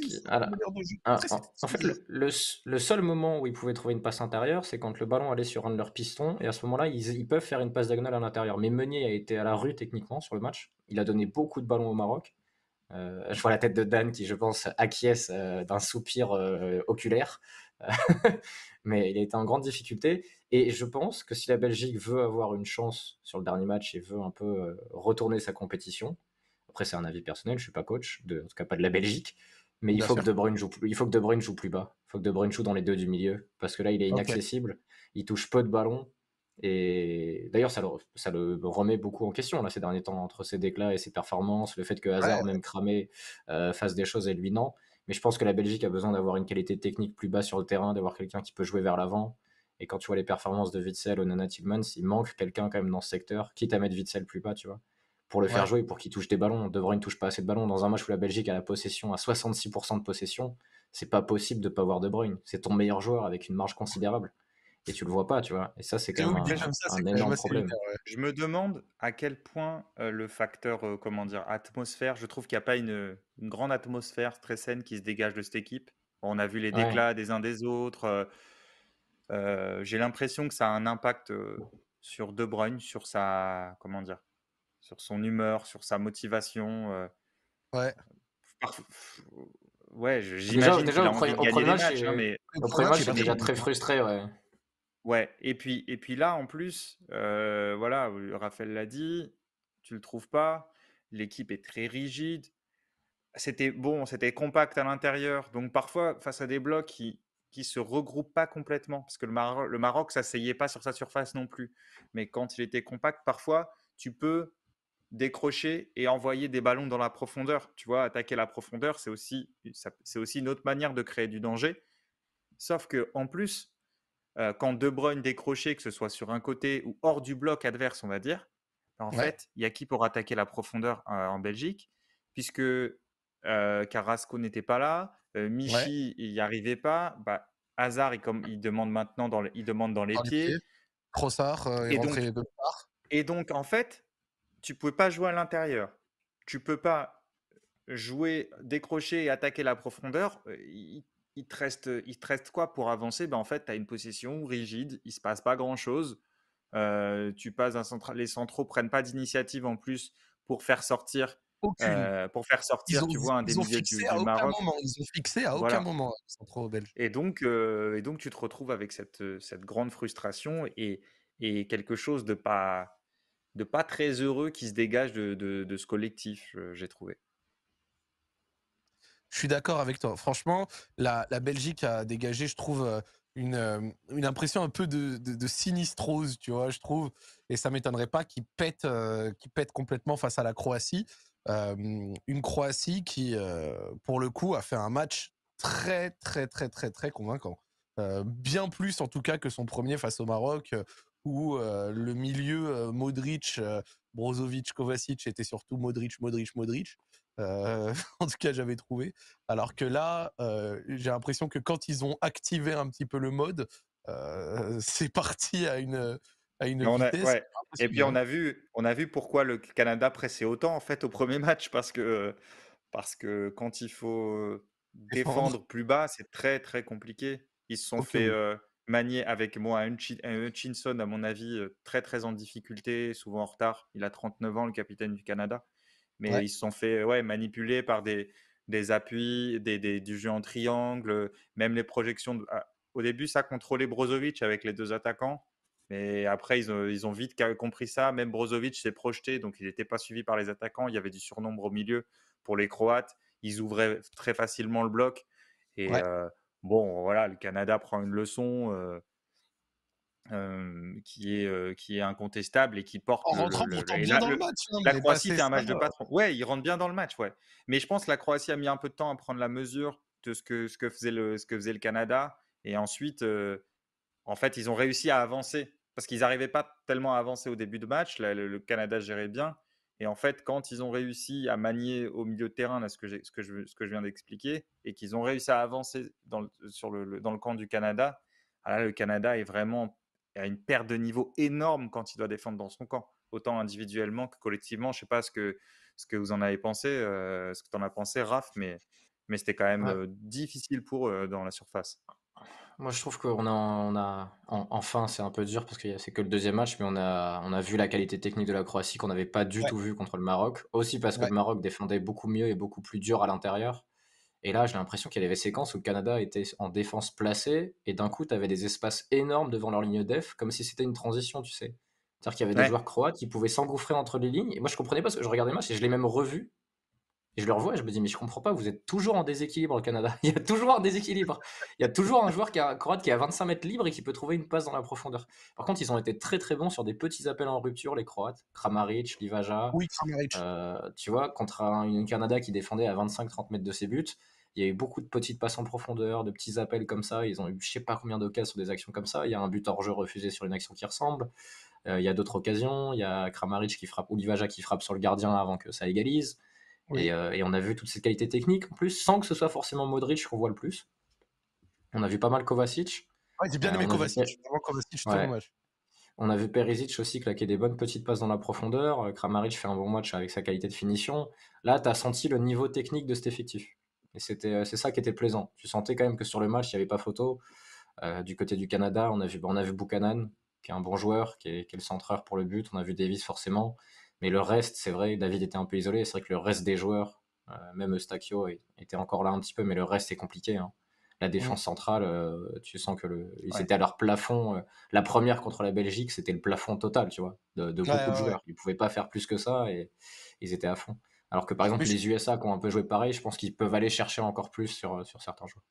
en, fait, le, le, seul moment où ils pouvaient trouver une passe intérieure, c'est quand le ballon allait sur un de leurs pistons. Et à ce moment-là, ils, ils peuvent faire une passe diagonale à l'intérieur. Mais Meunier a été à la rue techniquement sur le match. Il a donné beaucoup de ballons au Maroc. Euh, je vois la tête de Dan qui, je pense, acquiesce euh, d'un soupir euh, oculaire. mais il a été en grande difficulté. Et je pense que si la Belgique veut avoir une chance sur le dernier match et veut un peu retourner sa compétition, après c'est un avis personnel, je suis pas coach, de, en tout cas pas de la Belgique, mais il faut, que de Bruyne joue plus, il faut que De Bruyne joue plus bas. Il faut que De Bruyne joue dans les deux du milieu, parce que là il est inaccessible, il touche peu de ballons, et d'ailleurs, ça le, ça le remet beaucoup en question là, ces derniers temps, entre ses déclats et ses performances, le fait que Hazard, même cramé, euh, fasse des choses et lui non. Mais je pense que la Belgique a besoin d'avoir une qualité technique plus basse sur le terrain, d'avoir quelqu'un qui peut jouer vers l'avant. Et quand tu vois les performances de Witzel ou Nana Tillmans, il manque quelqu'un quand même dans ce secteur, quitte à mettre Witzel plus bas, tu vois, pour le faire jouer, pour qu'il touche des ballons. De ne touche pas assez de ballons. Dans un match où la Belgique a la possession à 66% de possession, c'est pas possible de pas avoir De Bruyne. C'est ton meilleur joueur avec une marge considérable et tu le vois pas, tu vois. Et ça, c'est quand même un, énorme problème. Je me demande à quel point le facteur, comment dire, atmosphère, je trouve qu'il n'y a pas une, grande atmosphère très saine qui se dégage de cette équipe. On a vu les déclats des uns des autres. J'ai l'impression que ça a un impact sur De Bruyne, sur sa, comment dire, sur son humeur, sur sa motivation. ouais. Ouais, j'imagine des matchs, hein, mais au premier match, il est déjà très frustré, ouais. Ouais, et puis, et puis là, en plus, voilà, Raphaël l'a dit, tu le trouves pas, l'équipe est très rigide. C'était bon, c'était compact à l'intérieur, donc parfois, face à des blocs qui qui se regroupent pas complètement, parce que le, Maroc, le Maroc, ça s'ayait pas sur sa surface non plus. Mais quand il était compact, parfois, tu peux décrocher et envoyer des ballons dans la profondeur. Tu vois, attaquer la profondeur, c'est aussi, aussi une autre manière de créer du danger. Sauf que en plus, euh, quand De Bruyne décrochait, que ce soit sur un côté ou hors du bloc adverse, on va dire, en fait, il y a qui pour attaquer la profondeur euh, en Belgique, puisque euh, Carrasco n'était pas là, Michi, il n'y arrivait pas, bah, Hazard, il, comme, il demande maintenant dans, il demande dans les pieds. Crossard et, donc, et donc, en fait, tu ne pouvais pas jouer à l'intérieur. Tu peux pas jouer, décrocher et attaquer la profondeur il te reste, il te reste quoi pour avancer? Ben En fait, tu as une position rigide, il se passe pas grand-chose. Euh, tu passes un les centraux prennent pas d'initiative en plus pour faire sortir, euh, pour faire sortir, tu vois, un des milieux du, Maroc. ils ont fixé à aucun moment les centraux belges. Et donc, euh, et donc, tu te retrouves avec cette, cette grande frustration et, et quelque chose de pas, de pas très heureux qui se dégage de, de, de ce collectif, j'ai trouvé. Je suis d'accord avec toi. Franchement, la, Belgique a dégagé, je trouve, euh, une, euh, une impression un peu de, de, sinistrose, tu vois, je trouve. Et ça m'étonnerait pas qu'ils pètent, euh, complètement face à la Croatie. une Croatie qui, pour le coup, a fait un match très, très, très, très, très convaincant. bien plus, en tout cas, que son premier face au Maroc, où le milieu Modric, Brozovic, Kovacic était surtout Modric, Modric, Modric. Euh, en tout cas, j'avais trouvé. Alors que là, euh, j'ai l'impression que quand ils ont activé un petit peu le mode, euh, c'est parti à une, à une vitesse. Et puis on a vu, on a vu pourquoi le Canada pressait autant en fait au premier match parce que parce que quand il faut défendre, plus bas, c'est très très compliqué. Ils se sont fait manier avec moi un Hutchinson, à mon avis, très très en difficulté, souvent en retard. Il a 39 ans, le capitaine du Canada. Mais ils se sont fait ouais, manipuler par des, des appuis, des, des, du jeu en triangle, même les projections. Ah, au début, ça contrôlait Brozovic avec les deux attaquants. Mais après, ils ont, ils ont vite compris ça. Même Brozovic s'est projeté, donc il n'était pas suivi par les attaquants. Il y avait du surnombre au milieu pour les Croates. Ils ouvraient très facilement le bloc. Et bon, voilà, le Canada prend une leçon. Qui, est, qui est incontestable et qui porte. En rentrant bien dans le match. Hein, la Croatie fait un match de patron. Ouais, il rentre bien dans le match, ouais. Mais je pense que la Croatie a mis un peu de temps à prendre la mesure de ce que, ce que, faisait, le, ce que faisait le Canada. Et ensuite, en fait, ils ont réussi à avancer parce qu'ils n'arrivaient pas tellement à avancer au début de match. le, Canada gérait bien. Et en fait, quand ils ont réussi à manier au milieu de terrain, là, ce, que ce, que je, ce que je viens d'expliquer, et qu'ils ont réussi à avancer dans le, sur le, dans le camp du Canada, ah là, le Canada est vraiment à une perte de niveau énorme quand il doit défendre dans son camp, autant individuellement que collectivement. Je ne sais pas ce que, ce que vous en avez pensé, euh, ce que tu en as pensé, Raph, mais, mais c'était quand même euh, difficile pour eux dans la surface. Moi, je trouve qu'on a, on a enfin, c'est un peu dur parce que c'est que le deuxième match, mais on a, on a vu la qualité technique de la Croatie qu'on n'avait pas du tout vu contre le Maroc. Aussi parce que le Maroc défendait beaucoup mieux et beaucoup plus dur à l'intérieur. Et là, j'ai l'impression qu'il y avait des séquences où le Canada était en défense placée et d'un coup, tu avais des espaces énormes devant leur ligne def, comme si c'était une transition, tu sais. C'est-à-dire qu'il y avait des joueurs croates qui pouvaient s'engouffrer entre les lignes. Et moi, je comprenais pas parce que je regardais le match et je l'ai même revu et je le revois et je me dis, mais je comprends pas, vous êtes toujours en déséquilibre au Canada. Il y a toujours un déséquilibre. Il y a toujours un joueur qui a, croate qui a 25 mètres libre et qui peut trouver une passe dans la profondeur. Par contre, ils ont été très très bons sur des petits appels en rupture, les Croates. Kramaric, Livaja. Oui, Kramaric. Euh, tu vois, contre un, Canada qui défendait à 25-30 mètres de ses buts, il y a eu beaucoup de petites passes en profondeur, de petits appels comme ça. Ils ont eu je sais pas combien d'occasions sur des actions comme ça. Il y a un but hors jeu refusé sur une action qui ressemble. Euh, il y a d'autres occasions. Il y a Kramaric qui frappe ou Livaja qui frappe sur le gardien avant que ça égalise. Euh, et, on a vu toutes ces qualités techniques en plus, sans que ce soit forcément Modric qu'on voit le plus. On a vu pas mal Kovacic. Ouais, j'ai bien euh, aimé Kovacic. On a vu Perisic aussi claquer des bonnes petites passes dans la profondeur. Euh, Kramaric fait un bon match avec sa qualité de finition. Là, tu as senti le niveau technique de cet effectif. Et c'était, c'est ça qui était plaisant. Tu sentais quand même que sur le match, il n'y avait pas photo. du côté du Canada, on a vu, on a vu Buchanan, qui est un bon joueur, qui est, qui est le centreur pour le but. On a vu Davis forcément. Mais le reste, c'est vrai, David était un peu isolé. C'est vrai que le reste des joueurs, euh, même Eustachio était encore là un petit peu, mais le reste est compliqué. Hein. La défense centrale, euh, tu sens que le, ils étaient à leur plafond. Euh, la première contre la Belgique, c'était le plafond total, tu vois, de, beaucoup de joueurs. Ils pouvaient pas faire plus que ça et ils étaient à fond. Alors que par exemple, les USA qui ont un peu joué pareil, je pense qu'ils peuvent aller chercher encore plus sur, sur certains joueurs.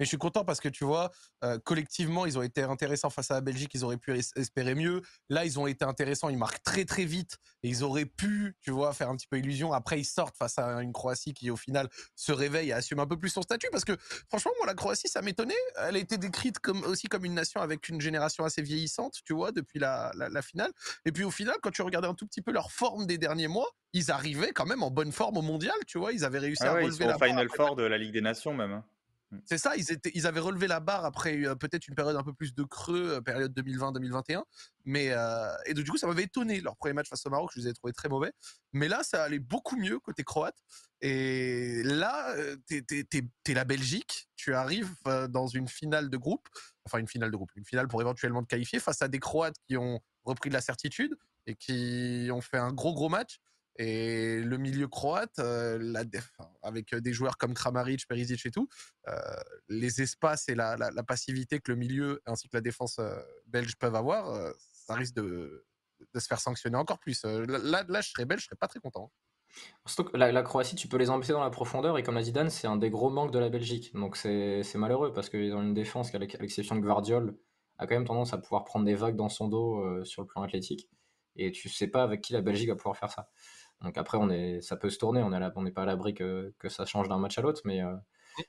Mais je suis content parce que tu vois, euh, collectivement, ils ont été intéressants face à la Belgique. Ils auraient pu espérer mieux. Là, ils ont été intéressants. Ils marquent très très vite et ils auraient pu, tu vois, faire un petit peu illusion. Après, ils sortent face à une Croatie qui, au final, se réveille et assume un peu plus son statut. Parce que, franchement, moi, la Croatie, ça m'étonnait. Elle a été décrite comme aussi comme une nation avec une génération assez vieillissante, tu vois, depuis la, la, finale. Et puis, au final, quand tu regardais un tout petit peu leur forme des derniers mois, ils arrivaient quand même en bonne forme au mondial, tu vois. Ils avaient réussi ah à relever ils sont la Final Four de la Ligue des Nations, même. Mmh. C'est ça, ils, avaient relevé la barre après peut-être une période un peu plus de creux, période 2020-2021. Mais et du coup, ça m'avait étonné leur premier match face au Maroc, je les ai trouvés très mauvais. Mais là, ça allait beaucoup mieux côté croate. Et là, t'es es, la Belgique, tu arrives dans une finale de groupe, enfin une finale de groupe, une finale pour éventuellement te qualifier face à des Croates qui ont repris de la certitude et qui ont fait un gros gros match. Et le milieu croate, euh, la avec des joueurs comme Kramaric, Perisic et tout, euh, les espaces et la, passivité que le milieu ainsi que la défense euh, belge peuvent avoir, ça risque de, se faire sanctionner encore plus. Là, là, je serais belge, je serais pas très content. Surtout que la, Croatie, tu peux les embêter dans la profondeur, et comme l'a dit Dan, c'est un des gros manques de la Belgique. Donc c'est malheureux parce qu'ils ont une défense qui, à l'exception de Guardiol, a quand même tendance à pouvoir prendre des vagues dans son dos sur le plan athlétique. Et tu sais pas avec qui la Belgique va pouvoir faire ça. Donc après, on est, ça peut se tourner, on n'est pas à l'abri que, que, ça change d'un match à l'autre, mais euh,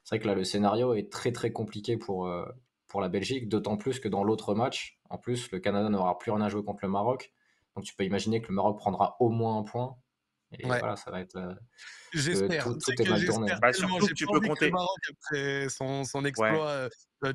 c'est vrai que là, le scénario est très très compliqué pour, euh, pour la Belgique, d'autant plus que dans l'autre match, en plus, le Canada n'aura plus rien à jouer contre le Maroc. Donc tu peux imaginer que le Maroc prendra au moins un point. Et voilà, ça va être. Euh, j'espère. Tout, est, mal tourné. Bah, surtout que tu peux compter. Le Maroc après son, son exploit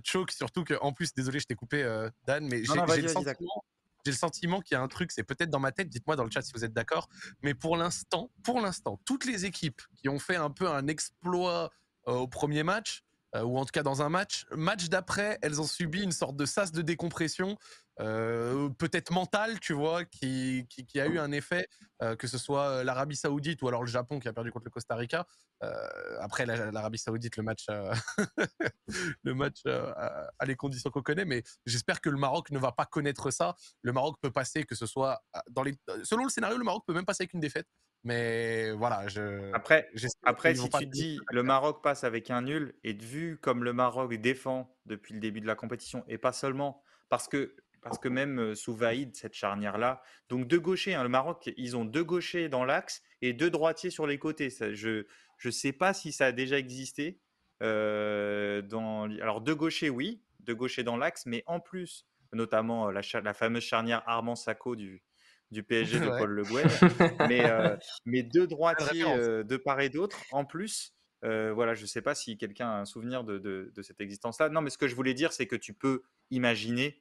choke, surtout que, en plus, désolé, je t'ai coupé, Dan, mais j'ai le sentiment j'ai le sentiment qu'il y a un truc, c'est peut-être dans ma tête, dites-moi dans le chat si vous êtes d'accord, mais pour l'instant, pour l'instant, toutes les équipes qui ont fait un peu un exploit euh, au premier match, ou en tout cas dans un match. Match d'après, elles ont subi une sorte de sas de décompression euh, peut-être mental, tu vois, qui, qui, a eu un effet, euh, que ce soit l'Arabie Saoudite ou alors le Japon qui a perdu contre le Costa Rica. Euh, après l'Arabie Saoudite, le match, le match a les conditions qu'on connaît, mais j'espère que le Maroc ne va pas connaître ça. Le Maroc peut passer, que ce soit dans les, selon le scénario, le Maroc peut même passer avec une défaite. Mais voilà, je. Après, après si tu dis le Maroc passe avec un nul, et vu comme le Maroc défend depuis le début de la compétition, et pas seulement, parce que parce que même sous Vaïd, cette charnière-là, donc deux gauchers, hein, le Maroc, ils ont deux gauchers dans l'axe et deux droitiers sur les côtés. Ça, je ne sais pas si ça a déjà existé. dans, alors deux gauchers, oui, deux gauchers dans l'axe, mais en plus, notamment la, la fameuse charnière Armand Sacco du, du PSG de Paul Le Guen, mais, mais deux droitiers de part et d'autre, en plus, voilà, je ne sais pas si quelqu'un a un souvenir de, de, de cette existence-là. Non, mais ce que je voulais dire, c'est que tu peux imaginer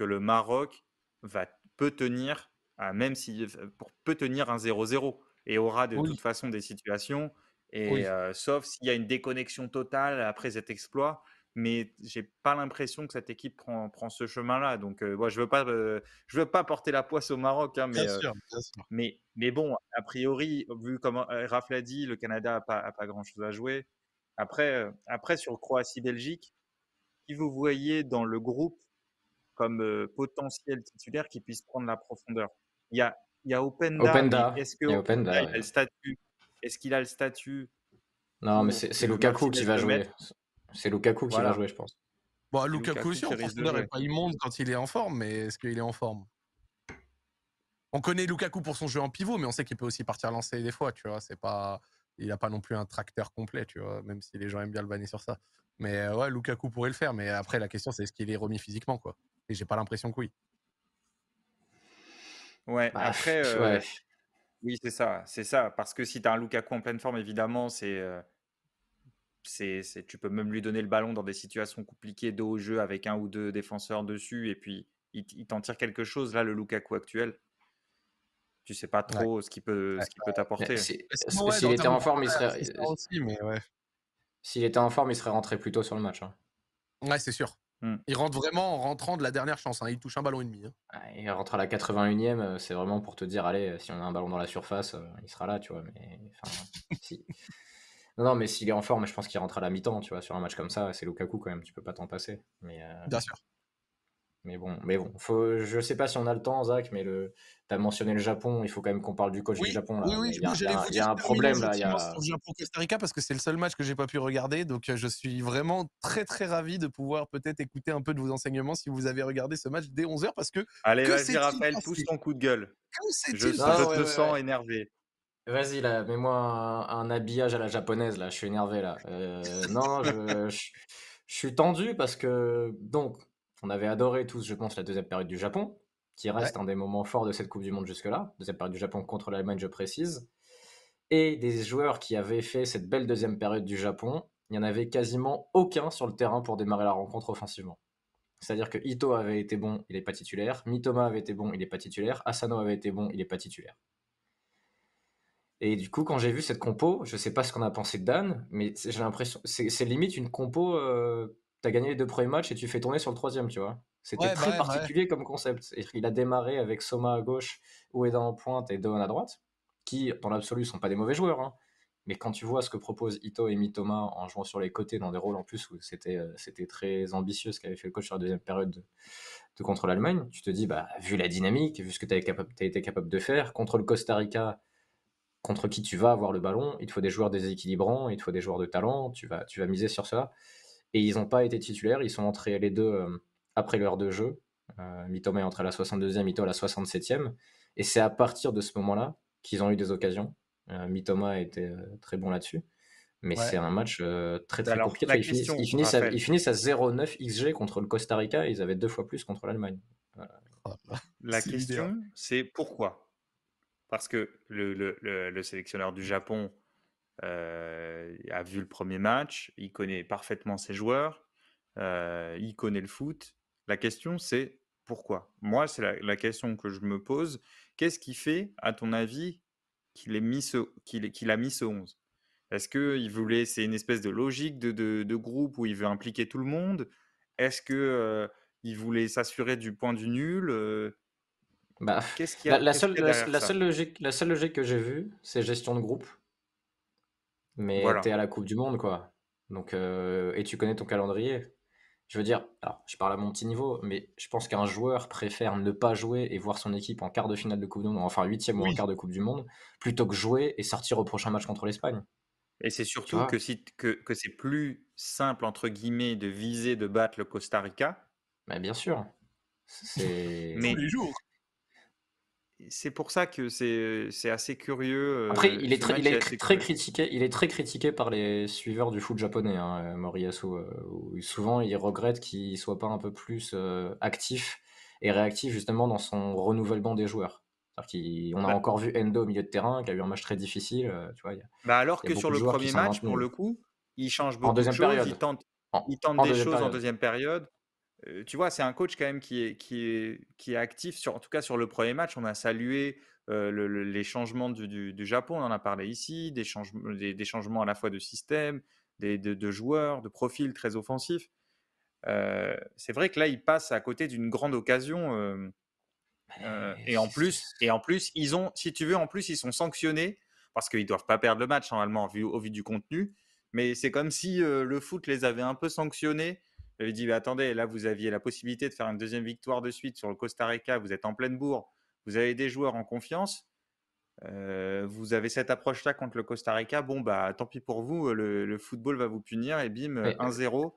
que le Maroc va, peut tenir, même si, pour, peut tenir un 0-0 et aura de toute façon des situations, et, sauf s'il y a une déconnexion totale après cet exploit. Mais j'ai pas l'impression que cette équipe prend, prend ce chemin-là. Donc, moi, je veux pas, je veux pas porter la poisse au Maroc, hein, mais, mais, mais bon, a priori, vu comme Raph l'a dit, le Canada a pas, a pas grand-chose à jouer. Après, après sur Croatie-Belgique, qui vous voyez dans le groupe comme potentiel titulaire qui puisse prendre la profondeur. Il y a, il y a Openda. Est-ce que a le statut Est-ce qu'il a le statut Non, mais c'est Lukaku qui va jouer. C'est Lukaku qui va jouer, je pense. Bon, Lukaku, aussi, en profondeur, n'est pas immonde quand il est en forme, mais est-ce qu'il est en forme? On connaît Lukaku pour son jeu en pivot, mais on sait qu'il peut aussi partir lancer des fois, tu vois. C'est pas, il n'a pas non plus un tracteur complet, tu vois, même si les gens aiment bien le banner sur ça. Mais ouais, Lukaku pourrait le faire, mais après la question c'est est-ce qu'il est remis physiquement, quoi? Et j'ai pas l'impression que oui. Ouais, bah, après, euh, oui, c'est ça, c'est ça. Parce que si tu as un Lukaku en pleine forme, évidemment, euh, c'est, c'est, tu peux même lui donner le ballon dans des situations compliquées dos au jeu avec un ou deux défenseurs dessus, et puis il, t'en tire quelque chose. Là, le Lukaku actuel, tu sais pas trop ce qu'il peut, ce qu'il peut t'apporter. S'il était en forme, il serait. S'il était en forme, il serait rentré plus tôt sur le match. Hein. Ouais, c'est sûr. Mmh. Il rentre vraiment en rentrant de la dernière chance. Hein. Il touche un ballon et demi. Hein. il rentre à la 81e. Euh, c'est vraiment pour te dire allez, si on a un ballon dans la surface, euh, il sera là, tu vois. Mais, si. Non, non, mais s'il est en forme, je pense qu'il rentre à la mi-temps, tu vois. Sur un match comme ça, c'est Lukaku quand même. Tu peux pas t'en passer. Mais, euh, Bien sûr. Mais bon, mais bon, faut, je sais pas si on a le temps, Zach, mais le, tu as mentionné le Japon, il faut quand même qu'on parle du coach du Japon. Là. Oui, oui, il y a, un problème là. Il y a... Japon-Costa Rica parce que c'est le seul match que j'ai pas pu regarder, donc euh, je suis vraiment très très ravi de pouvoir peut-être écouter un peu de vos enseignements si vous avez regardé ce match dès 11h parce que. Allez, vas-y, Raphaël, pousse ton coup de gueule. Je, je te sens énervé. Vas-y, là, mets-moi un, habillage à la japonaise, là, je suis énervé, là. Euh, non, je, je, suis tendu parce que, donc, on avait adoré tous, je pense, la deuxième période du Japon, qui reste un des moments forts de cette Coupe du Monde jusque-là. Deuxième période du Japon contre l'Allemagne, je précise. Et des joueurs qui avaient fait cette belle deuxième période du Japon, il n'y en avait quasiment aucun sur le terrain pour démarrer la rencontre offensivement. C'est-à-dire que Ito avait été bon, il n'est pas titulaire. Mitoma avait été bon, il n'est pas titulaire. Asano avait été bon, il n'est pas titulaire. Et du coup, quand j'ai vu cette compo, je ne sais pas ce qu'on a pensé de Dan, mais j'ai l'impression, c'est limite une compo euh, tu as gagné les deux premiers matchs et tu fais tourner sur le troisième, tu vois. C'était très bah particulier comme concept. Il a démarré avec Soma à gauche, Ueda en pointe et Doan à droite, qui, dans l'absolu, sont pas des mauvais joueurs. Hein. Mais quand tu vois ce que proposent Ito et Mitoma en jouant sur les côtés dans des rôles en plus où c'était euh, c'était très ambitieux ce qu'avait fait le coach sur la deuxième période de, contre l'Allemagne, tu te dis, bah, vu la dynamique, vu ce que tu as, été capable de faire, contre le Costa Rica, contre qui tu vas avoir le ballon, il te faut des joueurs déséquilibrants, il te faut des joueurs de talent, tu vas, tu vas miser sur ça. Et ils n'ont pas été titulaires, ils sont entrés les deux euh, après l'heure de jeu. Euh, Mitoma est entré à la 62e, Mito à la 67e. Et c'est à partir de ce moment-là qu'ils ont eu des occasions. Euh, Mitoma a été très bon là-dessus. Mais c'est un match très très compliqué. Ils, finissent, à, 0-9 XG contre le Costa Rica et ils avaient deux fois plus contre l'Allemagne. Oh la question, c'est pourquoi? Parce que le, le, le, sélectionneur du Japon euh, a vu le premier match, il connaît parfaitement ses joueurs, euh, il connaît le foot. La question, c'est pourquoi? Moi, c'est la, question que je me pose. Qu'est-ce qui fait, à ton avis, qu'il a mis ce 11 Est-ce qu'il voulait, c'est une espèce de logique de, de, groupe où il veut impliquer tout le monde? Est-ce que il voulait s'assurer du point du nul bah, Qu'est-ce qu'il y a la, seule, la, seule logique, la seule logique que j'ai vue, c'est gestion de groupe. Mais tu t'es à la Coupe du Monde, quoi. Donc, et tu connais ton calendrier. Je veux dire, alors, je parle à mon petit niveau, mais je pense qu'un joueur préfère ne pas jouer et voir son équipe en quart de finale de Coupe du Monde, enfin huitième ou en quart de Coupe du Monde, plutôt que jouer et sortir au prochain match contre l'Espagne. Et c'est surtout que, si, que, que c'est plus simple, entre guillemets, de viser de battre le Costa Rica. Mais bien sûr. C'est... mais, les jours c'est pour ça que c'est assez curieux. Après, il est, très, il est très critiqué. Il est très critiqué par les suiveurs du foot japonais, hein, Moriyasu. Euh, souvent, il regrette qu'il soit pas un peu plus euh, actif et réactif justement dans son renouvellement des joueurs. On a bah encore vu Endo au milieu de terrain, qui a eu un match très difficile. Euh, tu vois, bah alors que sur le premier match, pour le coup, il change beaucoup de choses. Période. Il tente, il tente des choses en deuxième période tu vois, c'est un coach quand même qui est, qui est, qui est actif, sur, en tout cas sur le premier match. On a salué les changements du, du, Japon, on en a parlé ici, des, changements, des, changements à la fois de système, des, de, joueurs, de profils très offensifs. c'est vrai que là, il passe à côté d'une grande occasion. et, en plus, et en plus, ils ont, si tu veux, en plus, ils sont sanctionnés parce qu'ils ne doivent pas perdre le match normalement vu, au vu du contenu. Mais c'est comme si le foot les avait un peu sanctionnés j'avais dit, attendez, là, vous aviez la possibilité de faire une deuxième victoire de suite sur le Costa Rica, vous êtes en pleine bourre, vous avez des joueurs en confiance, euh, vous avez cette approche-là contre le Costa Rica, bon, bah, tant pis pour vous, le, football va vous punir, et bim, 1-0.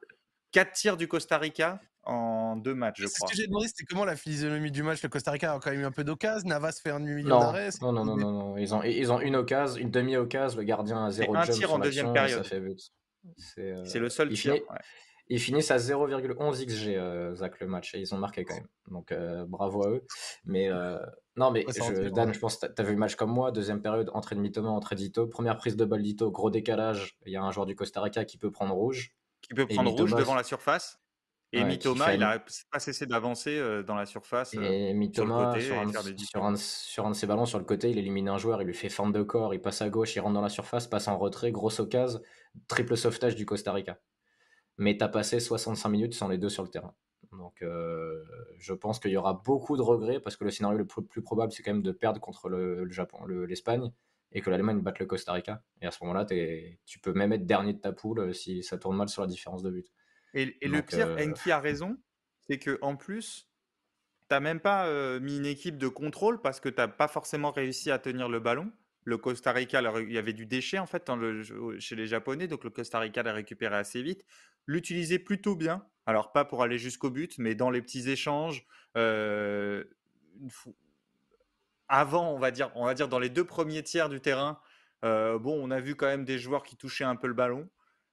4 tirs du Costa Rica en deux matchs, je crois. Ce que j'ai demandé, c'était comment la physionomie du match. Le Costa Rica a quand même eu un peu d'occasion. Navas fait un demi-million d'arrêts. Non, non, non, non, non, Ils ont, ils ont une occasion, une demi-occasion. Le gardien a zéro un tir en deuxième période. Euh, C'est le seul tir. Ils finissent à 0,11 XG, euh, Zach, le match, et ils ont marqué quand même. Donc euh, bravo à eux. Mais euh, non, mais je, Dan, je pense que tu as vu le match comme moi. Deuxième période, entrée de Mitoma, entrée d'Ito. Première prise de balle d'Ito, gros décalage. Il y a un joueur du Costa Rica qui peut prendre rouge. Qui peut prendre rouge devant la surface. Et Mitoma, il n'a pas cessé d'avancer dans la surface. Et Mitoma, sur, un, sur, un, de ses ballons sur le côté, il élimine un joueur, il lui fait forme de corps, il passe à gauche, il rentre dans la surface, passe en retrait, grosse occasion, triple sauvetage du Costa Rica mais tu as passé 65 minutes sans les deux sur le terrain. Donc euh, je pense qu'il y aura beaucoup de regrets parce que le scénario le plus, probable, c'est quand même de perdre contre le, Japon, l'Espagne et que l'Allemagne batte le Costa Rica. Et à ce moment-là, tu peux même être dernier de ta poule euh, si ça tourne mal sur la différence de but. Et, le pire, euh... Enki a raison, c'est que en plus, tu n'as même pas euh, mis une équipe de contrôle parce que tu n'as pas forcément réussi à tenir le ballon. Le Costa Rica, il y avait du déchet en fait chez les Japonais, donc le Costa Rica l'a récupéré assez vite l'utiliser plutôt bien. Alors, pas pour aller jusqu'au but, mais dans les petits échanges. Euh, avant, on va, dire, on va dire dans les deux premiers tiers du terrain, euh, bon, on a vu quand même des joueurs qui touchaient un peu le ballon.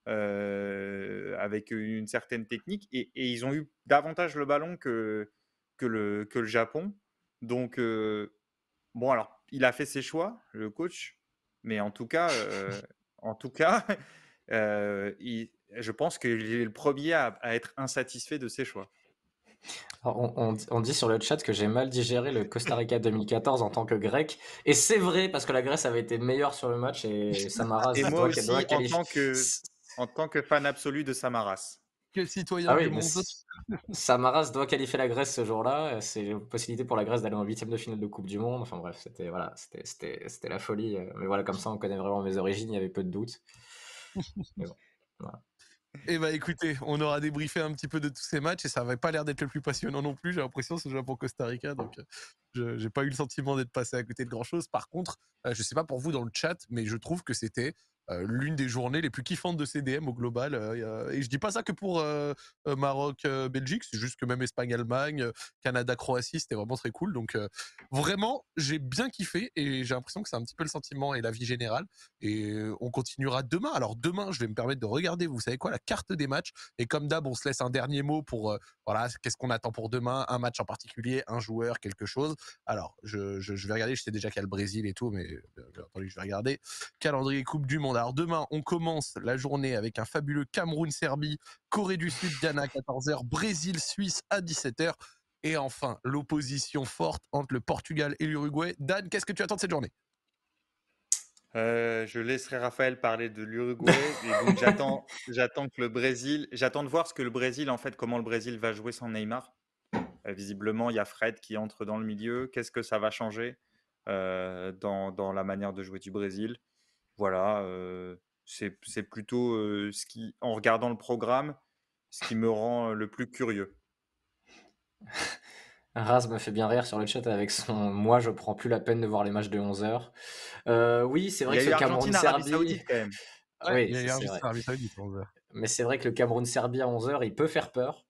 Euh, avec une certaine technique et, ils ont eu davantage le ballon que, que, le, que le Japon. Donc, bon, alors, il a fait ses choix, le coach, mais en tout cas, en tout cas il, je pense qu'il est le premier à, être insatisfait de ses choix. on, dit sur le chat que j'ai mal digéré le Costa Rica 2014 en tant que grec. Et c'est vrai, parce que la Grèce avait été meilleure sur le match et Samaras et moi aussi, en, tant que, en tant que fan absolu de Samaras. Quel citoyen ah du monde Samaras doit qualifier la Grèce ce jour-là. C'est une possibilité pour la Grèce d'aller en huitième de finale de Coupe du Monde. Enfin bref, c'était voilà, c'était la folie. Mais voilà, comme ça, on connaît vraiment mes origines. Il y avait peu de doutes. Mais bon, voilà. Eh bah écoutez, on aura débriefé un petit peu de tous ces matchs et ça n'avait pas l'air d'être le plus passionnant non plus. J'ai l'impression ce pour Costa Rica, donc euh, je j'ai pas eu le sentiment d'être passé à côté de grand chose. Par contre, euh, je sais pas pour vous dans le chat, mais je trouve que c'était euh, l'une des journées les plus kiffantes de CDM au global. Euh, et je dis pas ça que pour euh, Maroc, Belgique, c'est juste que même Espagne, Allemagne, Canada, Croatie, c'était vraiment très cool. Donc vraiment, j'ai bien kiffé et j'ai l'impression que c'est un petit peu le sentiment et la vie générale. Et on continuera demain. Alors demain, je vais me permettre de regarder, vous savez quoi, la carte des matchs. Et comme d'hab, on se laisse un dernier mot pour voilà, qu'est-ce qu'on attend pour demain, un match en particulier, un joueur, quelque chose. Alors je, vais regarder, je sais déjà qu'il y a le Brésil et tout, mais attendez, je vais regarder. Calendrier Coupe du Monde alors demain, on commence la journée avec un fabuleux Cameroun-Serbie, Corée du Sud, Ghana à 14h, Brésil-Suisse à 17h. Et enfin, l'opposition forte entre le Portugal et l'Uruguay. Dan, qu'est-ce que tu attends de cette journée? Je laisserai Raphaël parler de l'Uruguay. j'attends, j'attends que le Brésil, j'attends de voir ce que le Brésil, en fait, comment le Brésil va jouer sans Neymar. visiblement, il y a Fred qui entre dans le milieu. Qu'est-ce que ça va changer dans, dans, la manière de jouer du Brésil? Voilà, c'est, c'est plutôt ce qui, en regardant le programme, ce qui me rend le plus curieux. Raz me fait bien rire sur le chat avec son Moi, je prends plus la peine de voir les matchs de 11h. Euh, oui, c'est vrai que le Cameroun-Serbie. oui, Mais c'est vrai que le Cameroun-Serbie à 11h, il peut faire peur.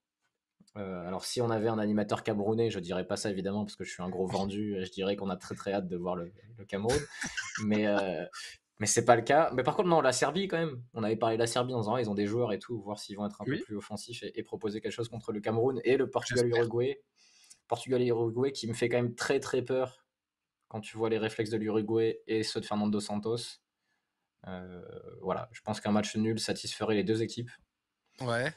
Euh, alors, si on avait un animateur camerounais, je dirais pas ça évidemment parce que je suis un gros vendu. Je dirais qu'on a très très hâte de voir le, Cameroun. mais euh, mais c'est pas le cas. Mais par contre, non, la Serbie quand même. On avait parlé de la Serbie en disant ils ont des joueurs et tout, voir s'ils vont être un peu plus offensifs et, et, proposer quelque chose contre le Cameroun et le Portugal-Uruguay. Portugal et Uruguay qui me fait quand même très très peur quand tu vois les réflexes de l'Uruguay et ceux de Fernando Santos. Euh, voilà, je pense qu'un match nul satisferait les deux équipes. Ouais.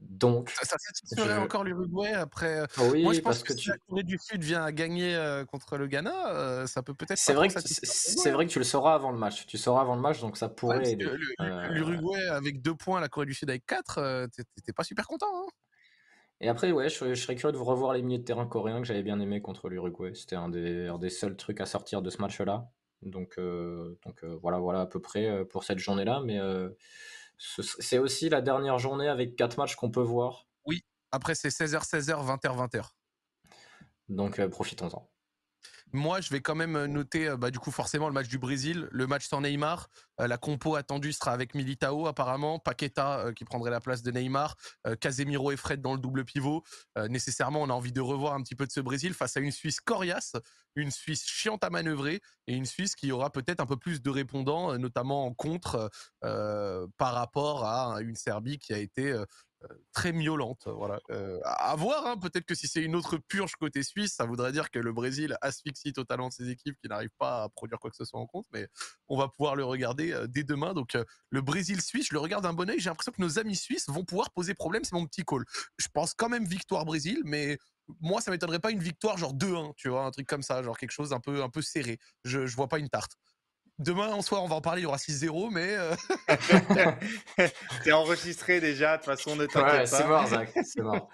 Donc, ça, satisferait encore l'Uruguay après. Euh, oui, Moi, je pense que, si tu... la Corée du Sud vient à gagner euh, contre le Ghana, ça peut peut-être. C'est vrai que c'est vrai que tu le sauras avant le match. Tu sauras avant le match, donc ça pourrait. L'Uruguay avec deux points, la Corée du Sud avec quatre, t'étais pas super content. Hein et après, ouais, je, serais curieux de vous revoir les milieux de terrain coréens que j'avais bien aimé contre l'Uruguay. C'était un des, des seuls trucs à sortir de ce match-là. Donc, euh, donc euh, voilà, voilà à peu près euh, pour cette journée-là. Mais c'est aussi la dernière journée avec quatre matchs qu'on peut voir. Oui, après c'est 16h, 16h, 20h, 20h. Donc profitons-en. Moi, je vais quand même noter, bah, du coup, forcément, le match du Brésil, le match sans Neymar. la compo attendue sera avec Militao, apparemment. Paqueta, qui prendrait la place de Neymar. Casemiro et Fred dans le double pivot. nécessairement, on a envie de revoir un petit peu de ce Brésil face à une Suisse coriace, une Suisse chiante à manœuvrer et une Suisse qui aura peut-être un peu plus de répondants, notamment en contre, par rapport à une Serbie qui a été très miaulante. Voilà. à voir, hein, peut-être que si c'est une autre purge côté suisse, ça voudrait dire que le Brésil asphyxie totalement ses équipes qui n'arrivent pas à produire quoi que ce soit en compte, mais on va pouvoir le regarder dès demain. Donc le Brésil-Suisse, je le regarde d'un bon oeil, j'ai l'impression que nos amis suisses vont pouvoir poser problème, c'est mon petit call. Je pense quand même victoire Brésil, mais moi ça m'étonnerait pas une victoire genre 2-1, tu vois, un truc comme ça, genre quelque chose un peu un peu serré. Je, je vois pas une tarte. Demain en soir, on va en parler, il y aura 6-0, mais. Euh... T'es enregistré déjà, de toute façon, ne t'inquiète ouais, pas. C'est mort, Zach, c'est mort.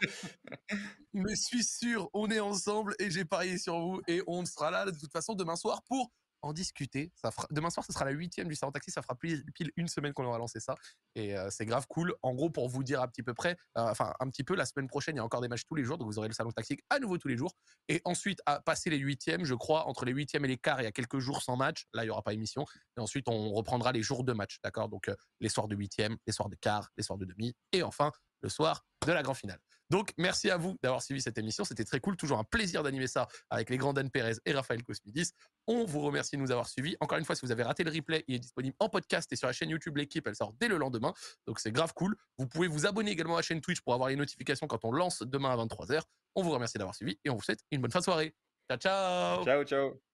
mais suis sûr, on est ensemble et j'ai parié sur vous et on sera là de toute façon demain soir pour en discuter. Demain soir, ce sera la huitième du Salon Taxi. Ça fera pile, une semaine qu'on aura lancé ça. Et euh, c'est grave cool. En gros, pour vous dire un petit peu près, euh, enfin, un petit peu, la semaine prochaine, il y a encore des matchs tous les jours. Donc, vous aurez le Salon Taxi à nouveau tous les jours. Et ensuite, à passer les huitièmes, je crois, entre les huitièmes et les quarts, il y a quelques jours sans match. Là, il n'y aura pas émission. Et ensuite, on reprendra les jours de match. D'accord? Donc, euh, les soirs de huitième, les soirs de quart, les soirs de demi. Et enfin, le soir de la grande finale. Donc, merci à vous d'avoir suivi cette émission. C'était très cool. Toujours un plaisir d'animer ça avec les grands Dan Perez et Raphaël Cosmidis. On vous remercie de nous avoir suivis. Encore une fois, si vous avez raté le replay, il est disponible en podcast et sur la chaîne YouTube L'équipe. Elle sort dès le lendemain. Donc, c'est grave cool. Vous pouvez vous abonner également à la chaîne Twitch pour avoir les notifications quand on lance demain à 23h. On vous remercie d'avoir suivi et on vous souhaite une bonne fin de soirée. Ciao, ciao. Ciao, ciao.